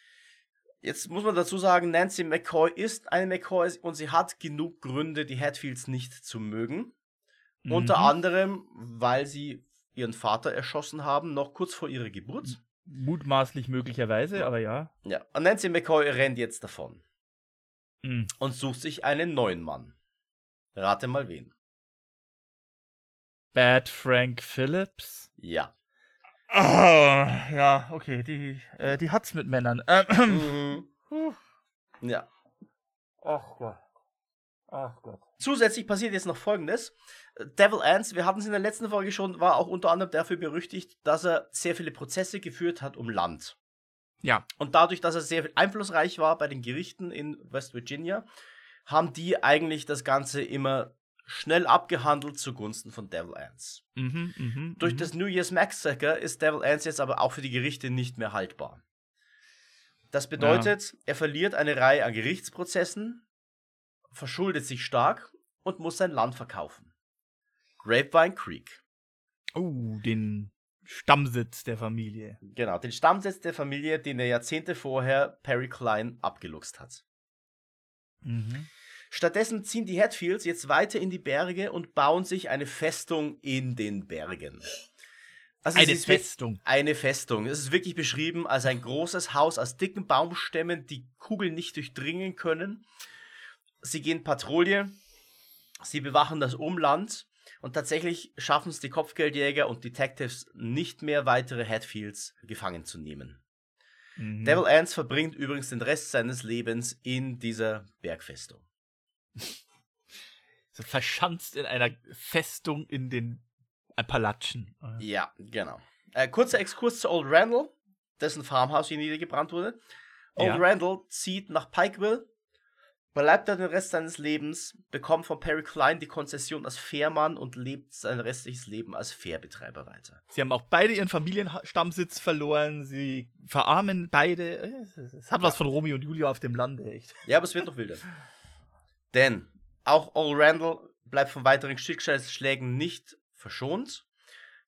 Jetzt muss man dazu sagen, Nancy McCoy ist eine McCoy und sie hat genug Gründe, die Hatfields nicht zu mögen. Mhm. Unter anderem, weil sie ihren Vater erschossen haben, noch kurz vor ihrer Geburt. Mutmaßlich möglicherweise, aber ja. Ja, und Nancy McCoy rennt jetzt davon Mhm. und sucht sich einen neuen Mann. Rate mal wen. Bad Frank Phillips. Ja. Ah, ja, okay, die, äh, die hat's mit Männern. Ähm, Mhm. Ja. Ach Gott. Ach Gott. Zusätzlich passiert jetzt noch folgendes. Devil Ants, wir hatten es in der letzten Folge schon, war auch unter anderem dafür berüchtigt, dass er sehr viele Prozesse geführt hat um Land. Ja. Und dadurch, dass er sehr einflussreich war bei den Gerichten in West Virginia, haben die eigentlich das Ganze immer schnell abgehandelt zugunsten von Devil Ants. Mhm, mhm, Durch mhm. das New Year's Massacre ist Devil Ants jetzt aber auch für die Gerichte nicht mehr haltbar. Das bedeutet, er verliert eine Reihe an Gerichtsprozessen, verschuldet sich stark und muss sein Land verkaufen. Grapevine Creek. Oh, den Stammsitz der Familie. Genau, den Stammsitz der Familie, den er Jahrzehnte vorher Perry Klein abgeluchst hat. Mhm. Stattdessen ziehen die Hatfields jetzt weiter in die Berge und bauen sich eine Festung in den Bergen. Also Eine Festung. Eine Festung. Es ist wirklich beschrieben als ein großes Haus aus dicken Baumstämmen, die Kugeln nicht durchdringen können. Sie gehen Patrouille, sie bewachen das Umland und tatsächlich schaffen es die Kopfgeldjäger und Detectives nicht mehr, weitere Hatfields gefangen zu nehmen. Mhm. Devil Ants verbringt übrigens den Rest seines Lebens in dieser Bergfestung. So verschanzt in einer Festung in den Appalachen. Ja, genau. Äh, kurzer Exkurs zu Old Randall, dessen Farmhaus hier niedergebrannt wurde. Old Ja. Randall zieht nach Pikeville, bleibt da den Rest seines Lebens, bekommt von Perry Klein die Konzession als Fährmann und lebt sein restliches Leben als Fährbetreiber weiter. Sie haben auch beide ihren Familienstammsitz verloren. Sie verarmen beide. Es- hat was von Romeo und Julia auf dem Lande, echt. Ja, aber es wird noch wilder. <laughs> Denn auch Old Randall bleibt von weiteren Schicksalsschlägen nicht verschont.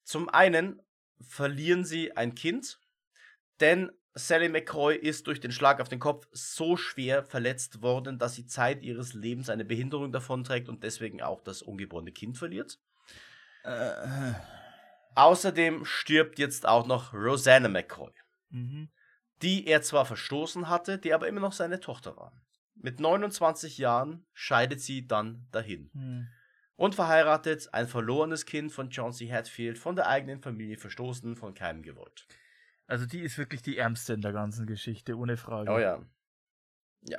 Zum einen verlieren sie ein Kind, denn Sally McCoy ist durch den Schlag auf den Kopf so schwer verletzt worden, dass sie Zeit ihres Lebens eine Behinderung davonträgt und deswegen auch das ungeborene Kind verliert. Außerdem stirbt jetzt auch noch Rosanna McCoy Mhm. die er zwar verstoßen hatte, die aber immer noch seine Tochter war. Mit 29 Jahren scheidet sie dann dahin. Mhm. Und verheiratet, ein verlorenes Kind von John C. Hatfield, von der eigenen Familie verstoßen, von keinem gewollt. Also die ist wirklich die ärmste in der ganzen Geschichte, ohne Frage. Oh ja. Ja.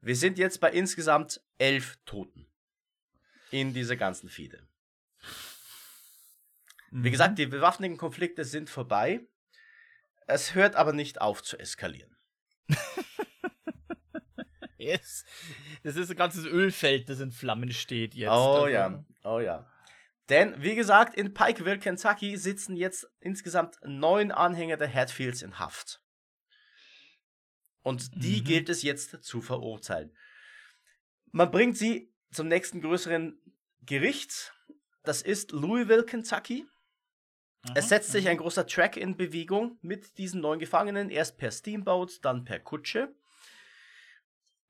Wir sind jetzt bei insgesamt elf Toten. In dieser ganzen Fehde. Mhm. Wie gesagt, die bewaffneten Konflikte sind vorbei. Es hört aber nicht auf zu eskalieren. <laughs> Yes. Das ist ein ganzes Ölfeld, das in Flammen steht jetzt. Oh Also- ja, oh ja. Denn, wie gesagt, in Pikeville, Kentucky sitzen jetzt insgesamt neun Anhänger der Hatfields in Haft. Und die Mhm. gilt es jetzt zu verurteilen. Man bringt sie zum nächsten größeren Gericht. Das ist Louisville, Kentucky. Es setzt sich ein großer Track in Bewegung mit diesen neun Gefangenen, erst per Steamboat, dann per Kutsche.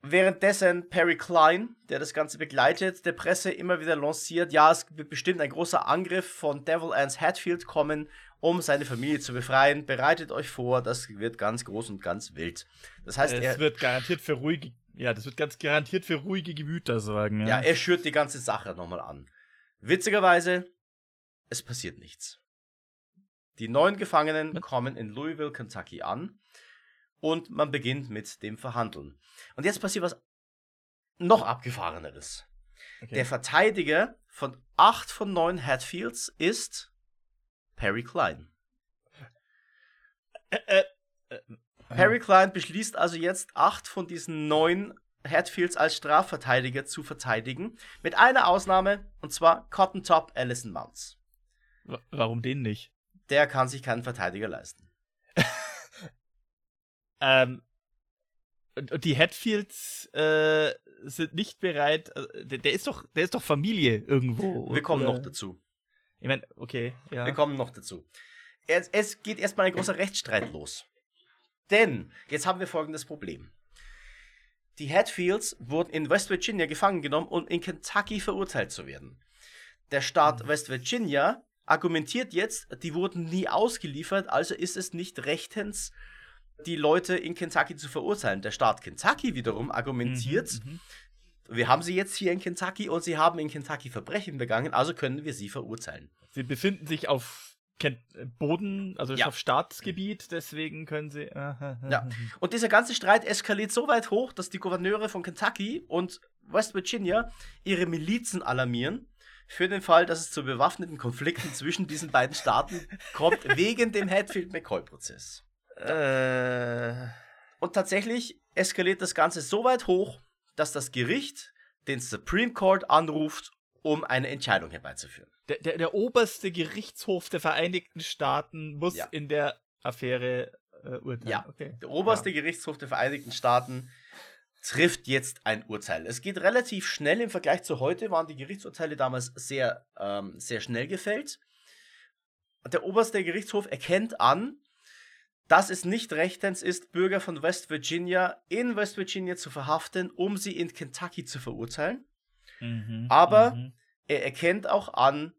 Währenddessen Perry Klein, der das Ganze begleitet, der Presse immer wieder lanciert, ja, es wird bestimmt ein großer Angriff von Devil Ants Hatfield kommen, um seine Familie zu befreien. Bereitet euch vor, das wird ganz groß und ganz wild. Das heißt, Es er, wird garantiert für ruhige, ja, das wird ganz garantiert für ruhige Gemüter sorgen. Ja, ja, er schürt die ganze Sache nochmal an. Witzigerweise, es passiert nichts. Die neun Gefangenen Was? kommen in Louisville, Kentucky an und man beginnt mit dem Verhandeln. Und jetzt passiert was noch abgefahreneres. okay. Der Verteidiger von acht von neun Hatfields ist Perry Klein. äh, Perry Klein beschließt also jetzt, acht von diesen neun Hatfields als Strafverteidiger zu verteidigen. Mit einer Ausnahme, und zwar Cotton Top Allison Mounts. Wa- Warum den nicht? der kann sich keinen Verteidiger leisten. Ähm, und, und die Hatfields äh, sind nicht bereit. Äh, der, der, ist doch, der ist doch Familie irgendwo. Wir kommen noch dazu. Ich meine, okay, ja. Wir kommen noch dazu. Es, es geht erstmal ein großer Rechtsstreit los. Denn jetzt haben wir folgendes Problem. Die Hatfields wurden in West Virginia gefangen genommen, um in Kentucky verurteilt zu werden. Der Staat mhm. West Virginia argumentiert jetzt, die wurden nie ausgeliefert, also ist es nicht rechtens, die Leute in Kentucky zu verurteilen. Der Staat Kentucky wiederum argumentiert, mhm, mhm, wir haben sie jetzt hier in Kentucky und sie haben in Kentucky Verbrechen begangen, also können wir sie verurteilen. Sie befinden sich auf Ken Boden, also ja. auf Staatsgebiet, deswegen können sie. Äh, ja. Und dieser ganze Streit eskaliert so weit hoch, dass die Gouverneure von Kentucky und West Virginia ihre Milizen alarmieren für den Fall, dass es zu bewaffneten Konflikten zwischen diesen beiden Staaten kommt, <laughs> wegen dem Hatfield-McCoy-Prozess. Äh. Und tatsächlich eskaliert das Ganze so weit hoch, dass das Gericht den Supreme Court anruft, um eine Entscheidung herbeizuführen. Der, der, der oberste Gerichtshof der Vereinigten Staaten muss ja. in der Affäre äh, urteilen. Ja, okay. der oberste ja. Gerichtshof der Vereinigten Staaten trifft jetzt ein Urteil. Es geht relativ schnell im Vergleich zu heute, waren die Gerichtsurteile damals sehr, ähm, sehr schnell gefällt. Der oberste Gerichtshof erkennt an, dass es nicht rechtens ist, Bürger von West Virginia in West Virginia zu verhaften, um sie in Kentucky zu verurteilen. Mhm, Aber mhm. er erkennt auch an,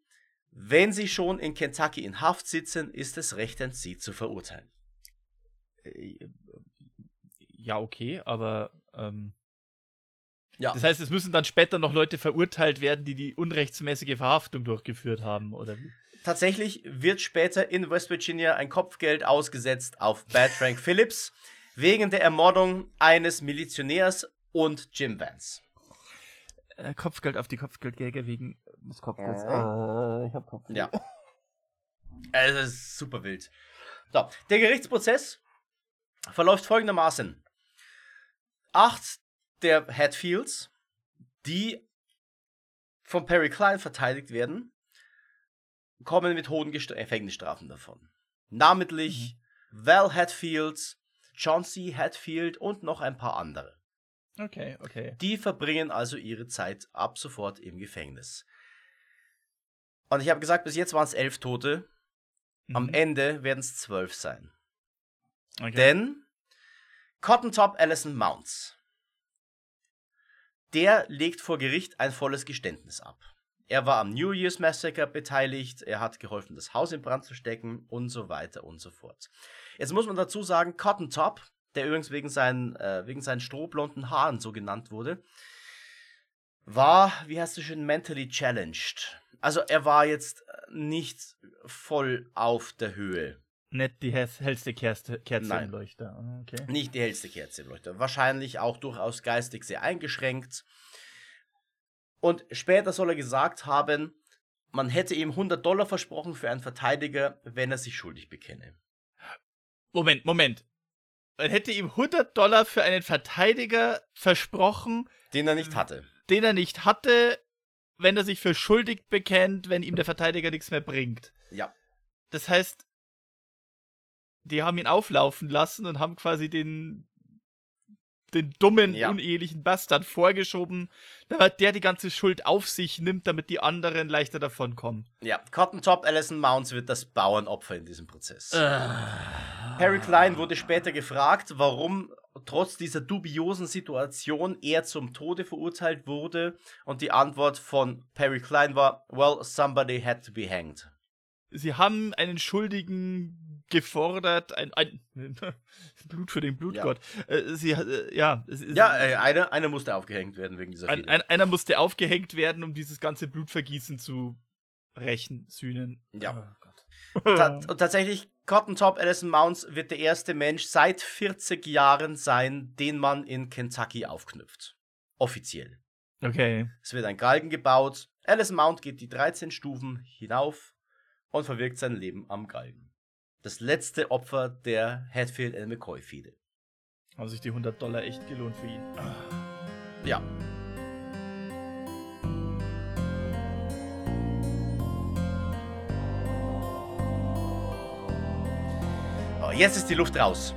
wenn sie schon in Kentucky in Haft sitzen, ist es rechtens, sie zu verurteilen. Äh, ja, okay, aber ähm, ja. Das heißt, es müssen dann später noch Leute verurteilt werden, die die unrechtsmäßige Verhaftung durchgeführt haben, oder wie? Tatsächlich wird später in West Virginia ein Kopfgeld ausgesetzt auf Bad Frank Phillips wegen der Ermordung eines Milizionärs und Jim Vance. Äh, Kopfgeld auf die Kopfgeldjäger wegen des Kopfgelds. Äh, ich hab Kopfgeld. Ja. Also, das ist super wild. So, der Gerichtsprozess verläuft folgendermaßen. Acht der Hatfields, die von Perry Klein verteidigt werden, kommen mit hohen Gefängnisstrafen davon. Namentlich mhm. Val Hatfield, John C. Hatfield und noch ein paar andere. Okay, okay. Die verbringen also ihre Zeit ab sofort im Gefängnis. Und ich habe gesagt, bis jetzt waren es elf Tote. Mhm. Am Ende werden es zwölf sein. Okay. Denn Cotton Top Allison Mounts, der legt vor Gericht ein volles Geständnis ab. Er war am New Year's Massacre beteiligt, er hat geholfen, das Haus in Brand zu stecken und so weiter und so fort. Jetzt muss man dazu sagen, Cotton Top, der übrigens wegen seinen, äh, wegen seinen strohblonden Haaren so genannt wurde, war, wie heißt du schön, mentally challenged. Also er war jetzt nicht voll auf der Höhe. Nicht die hellste Kerze, Kerze Nein. im Leuchter. Ah, okay. Nicht die hellste Kerze im Leuchter. Wahrscheinlich auch durchaus geistig sehr eingeschränkt. Und später soll er gesagt haben, man hätte ihm 100 Dollar versprochen für einen Verteidiger, wenn er sich schuldig bekenne. Moment, Moment. Man hätte ihm 100 Dollar für einen Verteidiger versprochen, den er nicht hatte. Den er nicht hatte, wenn er sich für schuldig bekennt, wenn ihm der Verteidiger nichts mehr bringt. Ja. Das heißt, die haben ihn auflaufen lassen und haben quasi den den dummen, ja. unehelichen Bastard vorgeschoben, damit der die ganze Schuld auf sich nimmt, damit die anderen leichter davon kommen. Ja, Cotton Top Alison Mounts wird das Bauernopfer in diesem Prozess. Uh. Harry Klein wurde später gefragt, warum trotz dieser dubiosen Situation er zum Tode verurteilt wurde und die Antwort von Perry Klein war, well, somebody had to be hanged. Sie haben einen Schuldigen gefordert, ein, ein <laughs> Blut für den Blutgott. Ja, äh, sie, äh, ja, ja äh, einer, einer musste aufgehängt werden wegen dieser ein, ein, Einer musste aufgehängt werden, um dieses ganze Blutvergießen zu rächen, sühnen. Ja. Oh Ta <laughs> und tatsächlich, Cotton Top Allison Mounts wird der erste Mensch seit 40 Jahren sein, den man in Kentucky aufknüpft. Offiziell. Okay. Es wird ein Galgen gebaut. Allison Mount geht die 13 Stufen hinauf und verwirkt sein Leben am Galgen das letzte Opfer der Hatfield and McCoy-Fehde. Haben sich die 100 Dollar echt gelohnt für ihn. Ja. Oh, jetzt ist die Luft raus.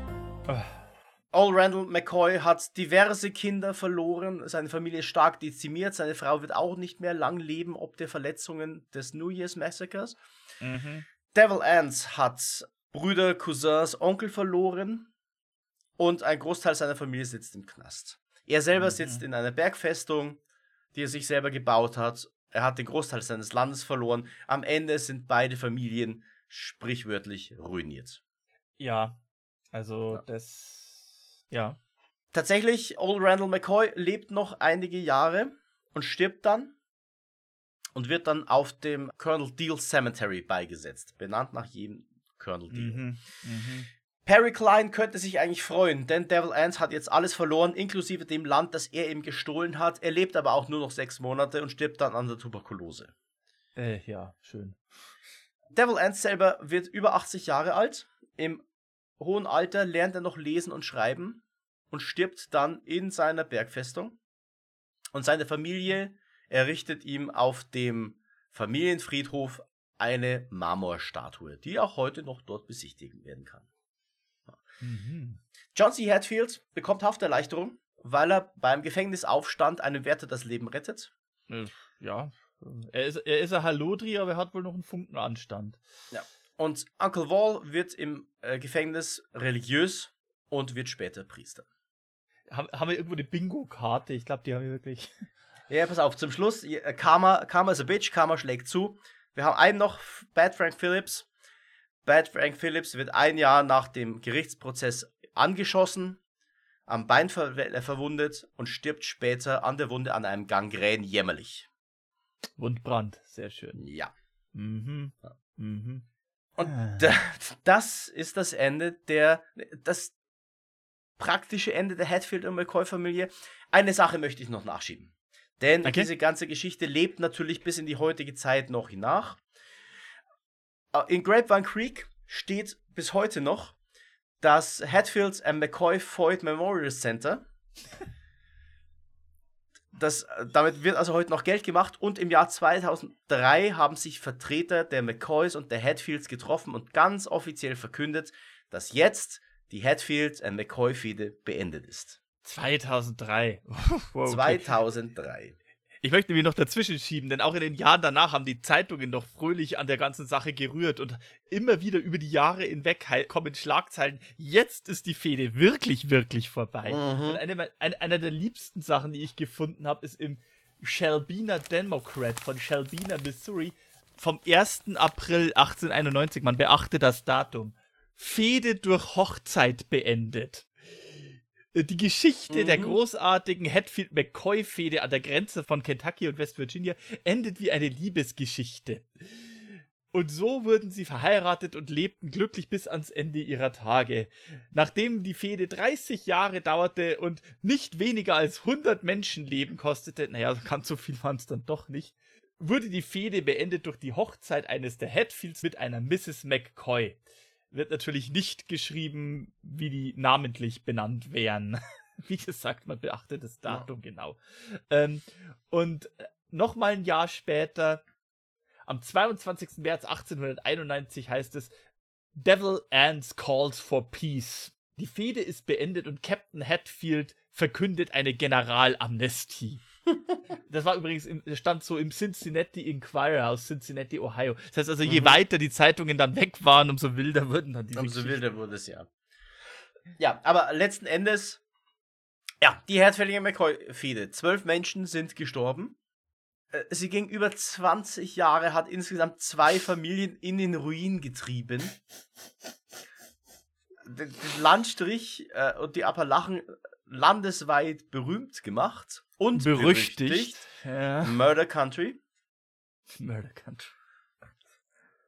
Old Randall McCoy hat diverse Kinder verloren, seine Familie ist stark dezimiert, seine Frau wird auch nicht mehr lang leben, ob der Verletzungen des New Year's Massacres. Mhm. Devil Ants hat Brüder, Cousins, Onkel verloren und ein Großteil seiner Familie sitzt im Knast. Er selber Mhm. sitzt in einer Bergfestung, die er sich selber gebaut hat. Er hat den Großteil seines Landes verloren. Am Ende sind beide Familien sprichwörtlich ruiniert. Ja, also Ja. das. Ja. Tatsächlich, Old Randall McCoy lebt noch einige Jahre und stirbt dann und wird dann auf dem Colonel Deal Cemetery beigesetzt, benannt nach jedem Colonel Deal. Mhm. Mhm. Perry Klein könnte sich eigentlich freuen, denn Devil Ants hat jetzt alles verloren, inklusive dem Land, das er ihm gestohlen hat. Er lebt aber auch nur noch sechs Monate und stirbt dann an der Tuberkulose. Äh, ja, schön. Devil Ants selber wird über 80 Jahre alt. Im hohen Alter lernt er noch lesen und schreiben und stirbt dann in seiner Bergfestung. Und seine Familie errichtet ihm auf dem Familienfriedhof eine Marmorstatue, die auch heute noch dort besichtigen werden kann. Mhm. John C. Hatfield bekommt Hafterleichterung, weil er beim Gefängnisaufstand einem Wärter das Leben rettet. Äh, ja. Er ist, er ist ein Hallodri, aber er hat wohl noch einen Funken Anstand. Und Uncle Wall wird im äh, Gefängnis religiös und wird später Priester. Haben, haben wir irgendwo eine Bingo-Karte? Ich glaube, die haben wir wirklich. <laughs> Ja, pass auf, zum Schluss, äh, Karma, Karma is a bitch, Karma schlägt zu. Wir haben einen noch, Bad Frank Phillips. Bad Frank Phillips wird ein Jahr nach dem Gerichtsprozess angeschossen, am Bein ver äh, verwundet und stirbt später an der Wunde an einem Gangrän jämmerlich. Wundbrand, sehr schön. Ja. Mhm. Ja. Mhm. Und Ah. da, das ist das Ende der, das praktische Ende der Hatfield und McCoy-Familie. Eine Sache möchte ich noch nachschieben. Denn Okay. diese ganze Geschichte lebt natürlich bis in die heutige Zeit noch hinach. Äh, In Grapevine Creek steht bis heute noch das Hatfields and McCoy Foyt Memorial Center. <laughs> Das, äh, damit wird also heute noch Geld gemacht und im Jahr 2003 haben sich Vertreter der McCoys und der Hatfields getroffen und ganz offiziell verkündet, dass jetzt die Hatfield and McCoy Fehde beendet ist. 2003. <laughs> Wow, okay. 2003. Ich möchte mir noch dazwischen schieben, denn auch in den Jahren danach haben die Zeitungen noch fröhlich an der ganzen Sache gerührt und immer wieder über die Jahre hinweg kommen Schlagzeilen. Jetzt ist die Fehde wirklich, wirklich vorbei. Und Mhm. eine, me- eine, einer der liebsten Sachen, die ich gefunden habe, ist im Shelbina Democrat von Shelbina, Missouri vom 1. April 1891. Man beachte das Datum. Fehde durch Hochzeit beendet. Äh, Die Geschichte der Mhm. großartigen Hatfield-McCoy-Fehde an der Grenze von Kentucky und West Virginia endet wie eine Liebesgeschichte. Und so wurden sie verheiratet und lebten glücklich bis ans Ende ihrer Tage. Nachdem die Fehde 30 Jahre dauerte und nicht weniger als 100 Menschenleben kostete, naja, ganz so viel waren es dann doch nicht, wurde die Fehde beendet durch die Hochzeit eines der Hatfields mit einer Mrs. McCoy. Wird natürlich nicht geschrieben, wie die namentlich benannt wären. <laughs> Wie gesagt, man beachtet das Ja. Datum genau. Ähm, und nochmal ein Jahr später, am 22. März 1891 heißt es, Devil Ants calls for peace. Die Fehde ist beendet und Captain Hatfield verkündet eine Generalamnestie. <laughs> Das war übrigens, im, stand so im Cincinnati Inquirer aus Cincinnati, Ohio. Das heißt also, je Mhm. weiter die Zeitungen dann weg waren, umso wilder wurden dann diese Umso wilder wurde es ja. Ja, aber letzten Endes, ja, die Herzfällige McCoy-Fehde. Zwölf Menschen sind gestorben. Äh, Sie ging über 20 Jahre, hat insgesamt zwei Familien in den Ruin getrieben. Den den Landstrich äh, und die Appalachen landesweit berühmt gemacht und berüchtigt. Ja. Murder Country. Murder Country.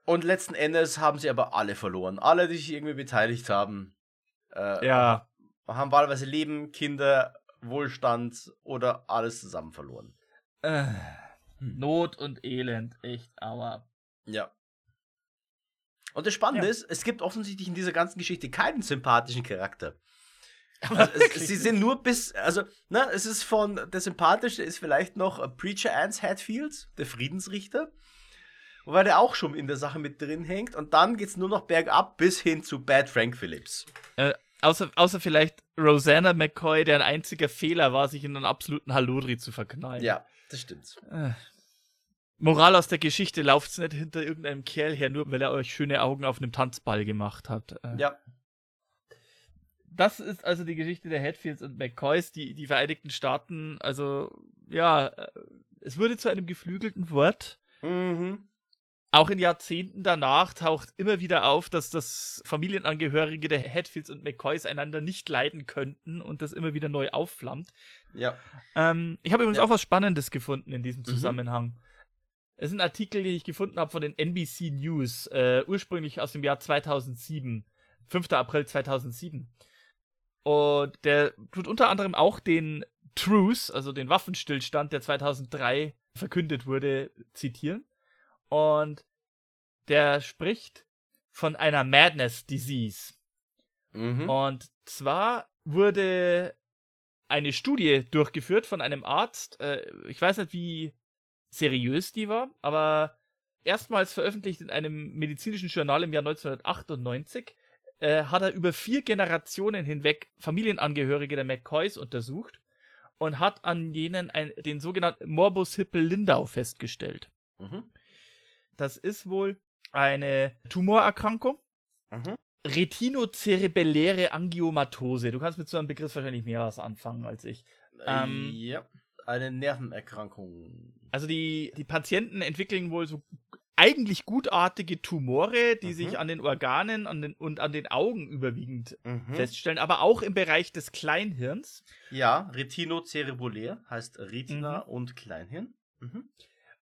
Und letzten Endes haben sie aber alle verloren. Alle, die sich irgendwie beteiligt haben. Äh, Ja, haben wahlweise Leben, Kinder, Wohlstand oder alles zusammen verloren. äh, Not und Elend, echt, aber. Ja. Und das Spannende Ja. ist, es gibt offensichtlich in dieser ganzen Geschichte keinen sympathischen Charakter. <laughs> Also es, sie sind nur bis, also, ne, es ist von, der sympathische ist vielleicht noch äh, Preacher Ants Hatfield, der Friedensrichter. wobei der auch schon in der Sache mit drin hängt. Und dann geht es nur noch bergab bis hin zu Bad Frank Phillips. Äh, außer, außer vielleicht Rosanna McCoy, deren einziger Fehler war, sich in einen absoluten Hallodri zu verknallen. Ja, das stimmt. Äh. Moral aus der Geschichte, lauft nicht hinter irgendeinem Kerl her, nur weil er euch schöne Augen auf einem Tanzball gemacht hat. Äh. Ja. Das ist also die Geschichte der Hatfields und McCoys, die, die Vereinigten Staaten, also ja, äh, es wurde zu einem geflügelten Wort. Mhm. Auch in Jahrzehnten danach taucht immer wieder auf, dass das Familienangehörige der Hatfields und McCoys einander nicht leiden könnten und das immer wieder neu aufflammt. Ja. Ähm, ich habe übrigens Ja. auch was Spannendes gefunden in diesem Mhm. Zusammenhang. Es sind Artikel, die ich gefunden habe von den NBC News, äh, ursprünglich aus dem Jahr 2007, 5. April 2007. Und der tut unter anderem auch den Truce, also den Waffenstillstand, der 2003 verkündet wurde, zitieren. Und der spricht von einer Madness Disease. Mhm. Und zwar wurde eine Studie durchgeführt von einem Arzt. Äh, ich weiß nicht, wie seriös die war, aber erstmals veröffentlicht in einem medizinischen Journal im Jahr 1998 äh, hat er über vier Generationen hinweg Familienangehörige der McCoys untersucht und hat an jenen ein, den sogenannten Morbus Hippel-Lindau festgestellt. Mhm. Das ist wohl eine Tumorerkrankung, Mhm. retinozerebelläre Angiomatose. Du kannst mit so einem Begriff wahrscheinlich mehr was anfangen als ich. Ähm, ja. Eine Nervenerkrankung. Also die, die Patienten entwickeln wohl so eigentlich gutartige Tumore, die Mhm. sich an den Organen an den, und an den Augen überwiegend Mhm. feststellen, aber auch im Bereich des Kleinhirns. Ja, retinocerebulär heißt Retina Mhm. und Kleinhirn. Mhm.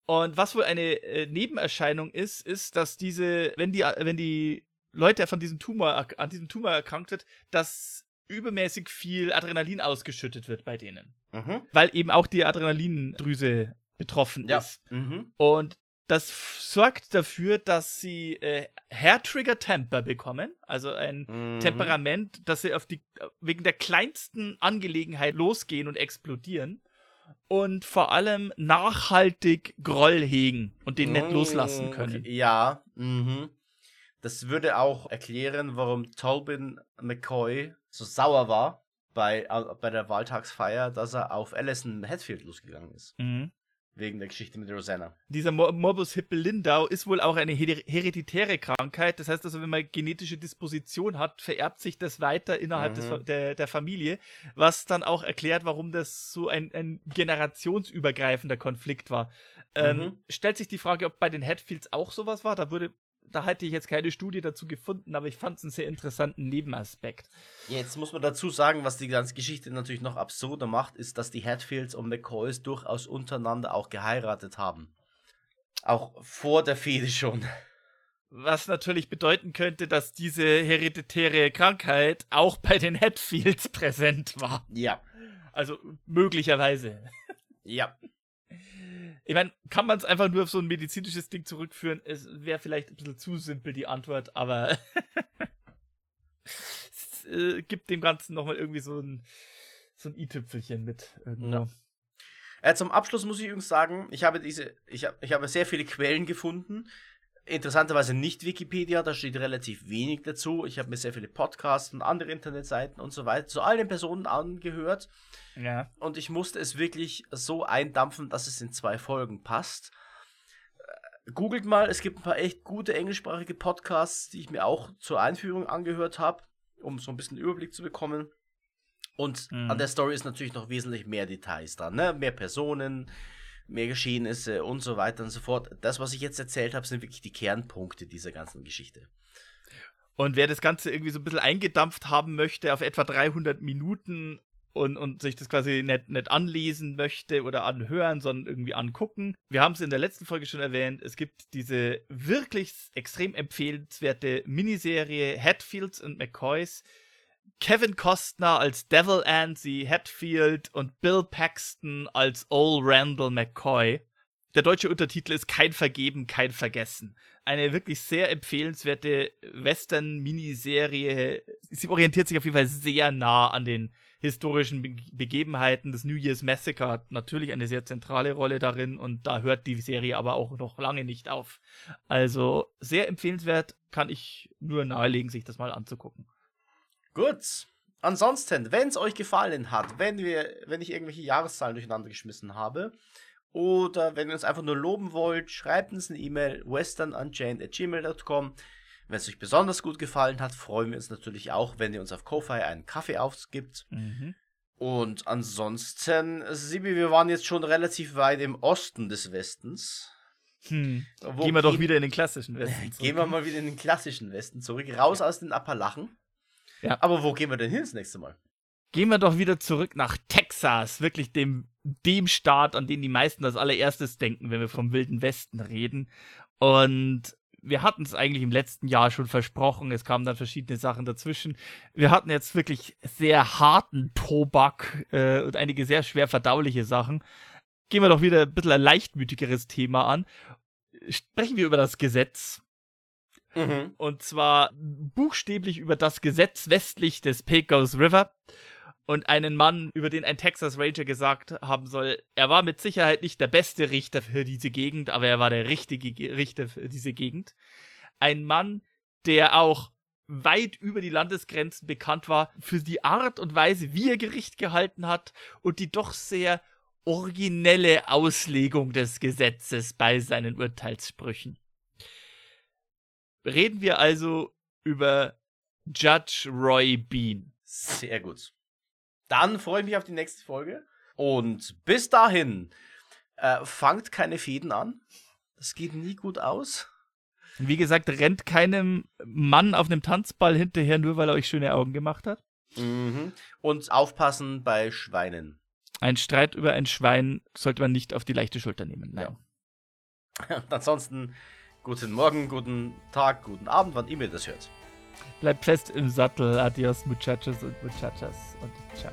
Und was wohl eine äh, Nebenerscheinung ist, ist, dass diese, wenn die, wenn die Leute von diesem Tumor an diesem Tumor erkrankt wird, dass übermäßig viel Adrenalin ausgeschüttet wird bei denen. Mhm. Weil eben auch die Adrenalindrüse betroffen Ja. ist. Mhm. Und das sorgt dafür, dass sie äh, Hair Trigger Temper bekommen, also ein Mhm. Temperament, dass sie auf die wegen der kleinsten Angelegenheit losgehen und explodieren und vor allem nachhaltig Groll hegen und den nicht Mm, loslassen können. Okay. Ja, mhm. Das würde auch erklären, warum Tolbin McCoy so sauer war bei, bei der Wahltagsfeier, dass er auf Alison Hatfield losgegangen ist. Mhm. Wegen der Geschichte mit Rosanna. Dieser Mo Morbus Hippel-Lindau ist wohl auch eine her hereditäre Krankheit. Das heißt also, wenn man genetische Disposition hat, vererbt sich das weiter innerhalb des, Mhm. Fa- der, der Familie, was dann auch erklärt, warum das so ein, ein generationsübergreifender Konflikt war. Ähm, Mhm. Stellt sich die Frage, ob bei den Hatfields auch sowas war. Da würde, da hätte ich jetzt keine Studie dazu gefunden, aber ich fand es einen sehr interessanten Nebenaspekt. Jetzt muss man dazu sagen, was die ganze Geschichte natürlich noch absurder macht, ist, dass die Hatfields und McCoys durchaus untereinander auch geheiratet haben. Auch vor der Fehde schon. Was natürlich bedeuten könnte, dass diese hereditäre Krankheit auch bei den Hatfields <laughs> präsent war. Ja. Also möglicherweise. Ja. Ich meine, kann man es einfach nur auf so ein medizinisches Ding zurückführen? Es wäre vielleicht ein bisschen zu simpel die Antwort, aber <laughs> es äh, gibt dem Ganzen nochmal irgendwie so ein, so ein i-Tüpfelchen mit. Irgendwo. Ja. Äh, zum Abschluss muss ich übrigens sagen, ich habe diese, ich, hab, ich habe sehr viele Quellen gefunden. Interessanterweise nicht Wikipedia, da steht relativ wenig dazu. Ich habe mir sehr viele Podcasts und andere Internetseiten und so weiter zu all den Personen angehört. Ja. Und ich musste es wirklich so eindampfen, dass es in zwei Folgen passt. Äh, Googelt mal, es gibt ein paar echt gute englischsprachige Podcasts, die ich mir auch zur Einführung angehört habe, um so ein bisschen Überblick zu bekommen. Und Mhm. an der Story ist natürlich noch wesentlich mehr Details dran, ne? Mehr Personen, mehr Geschehnisse und so weiter und so fort. Das, was ich jetzt erzählt habe, sind wirklich die Kernpunkte dieser ganzen Geschichte. Und wer das Ganze irgendwie so ein bisschen eingedampft haben möchte auf etwa 300 Minuten und, und sich das quasi nicht, nicht anlesen möchte oder anhören, sondern irgendwie angucken. Wir haben es in der letzten Folge schon erwähnt, es gibt diese wirklich extrem empfehlenswerte Miniserie Hatfields und McCoys. Kevin Costner als Devil Ansi Hatfield und Bill Paxton als Ole Randall McCoy. Der deutsche Untertitel ist Kein Vergeben, kein Vergessen. Eine wirklich sehr empfehlenswerte Western-Miniserie. Sie orientiert sich auf jeden Fall sehr nah an den historischen Be Begebenheiten. Das New Year's Massacre hat natürlich eine sehr zentrale Rolle darin und da hört die Serie aber auch noch lange nicht auf. Also sehr empfehlenswert, kann ich nur nahelegen, sich das mal anzugucken. Gut. Ansonsten, wenn es euch gefallen hat, wenn wir, wenn ich irgendwelche Jahreszahlen durcheinander geschmissen habe, oder wenn ihr uns einfach nur loben wollt, schreibt uns eine E-Mail westernunchained.gmail.com. Wenn es euch besonders gut gefallen hat, freuen wir uns natürlich auch, wenn ihr uns auf Ko-Fi einen Kaffee aufgibt. Mhm. Und ansonsten, Sibi, wir waren jetzt schon relativ weit im Osten des Westens. Hm. Gehen wir doch wieder in den klassischen Westen. <laughs> Gehen wir mal wieder in den klassischen Westen zurück, raus aus den Appalachen. Ja. Aber wo gehen wir denn hin das nächste Mal? Gehen wir doch wieder zurück nach Texas, wirklich dem, dem Staat, an den die meisten als allererstes denken, wenn wir vom Wilden Westen reden. Und wir hatten es eigentlich im letzten Jahr schon versprochen, es kamen dann verschiedene Sachen dazwischen. Wir hatten jetzt wirklich sehr harten Tobak äh, und einige sehr schwer verdauliche Sachen. Gehen wir doch wieder ein bisschen ein leichtmütigeres Thema an. Sprechen wir über das Gesetz. Mhm. Und zwar buchstäblich über das Gesetz westlich des Pecos River. Und einen Mann, über den ein Texas Ranger gesagt haben soll, er war mit Sicherheit nicht der beste Richter für diese Gegend, aber er war der richtige Ge- Richter für diese Gegend. Ein Mann, der auch weit über die Landesgrenzen bekannt war für die Art und Weise, wie er Gericht gehalten hat und die doch sehr originelle Auslegung des Gesetzes bei seinen Urteilssprüchen. Reden wir also über Judge Roy Bean. Sehr gut. Dann freue ich mich auf die nächste Folge. Und bis dahin, äh, fangt keine Fäden an. Das geht nie gut aus. Wie gesagt, rennt keinem Mann auf einem Tanzball hinterher, nur weil er euch schöne Augen gemacht hat. Mhm. Und aufpassen bei Schweinen. Ein Streit über ein Schwein sollte man nicht auf die leichte Schulter nehmen. Nein. Und <laughs> ansonsten, guten Morgen, guten Tag, guten Abend, wann ihr das hört. Bleibt fest im Sattel. Adios, Muchachos und Muchachas. Und ciao.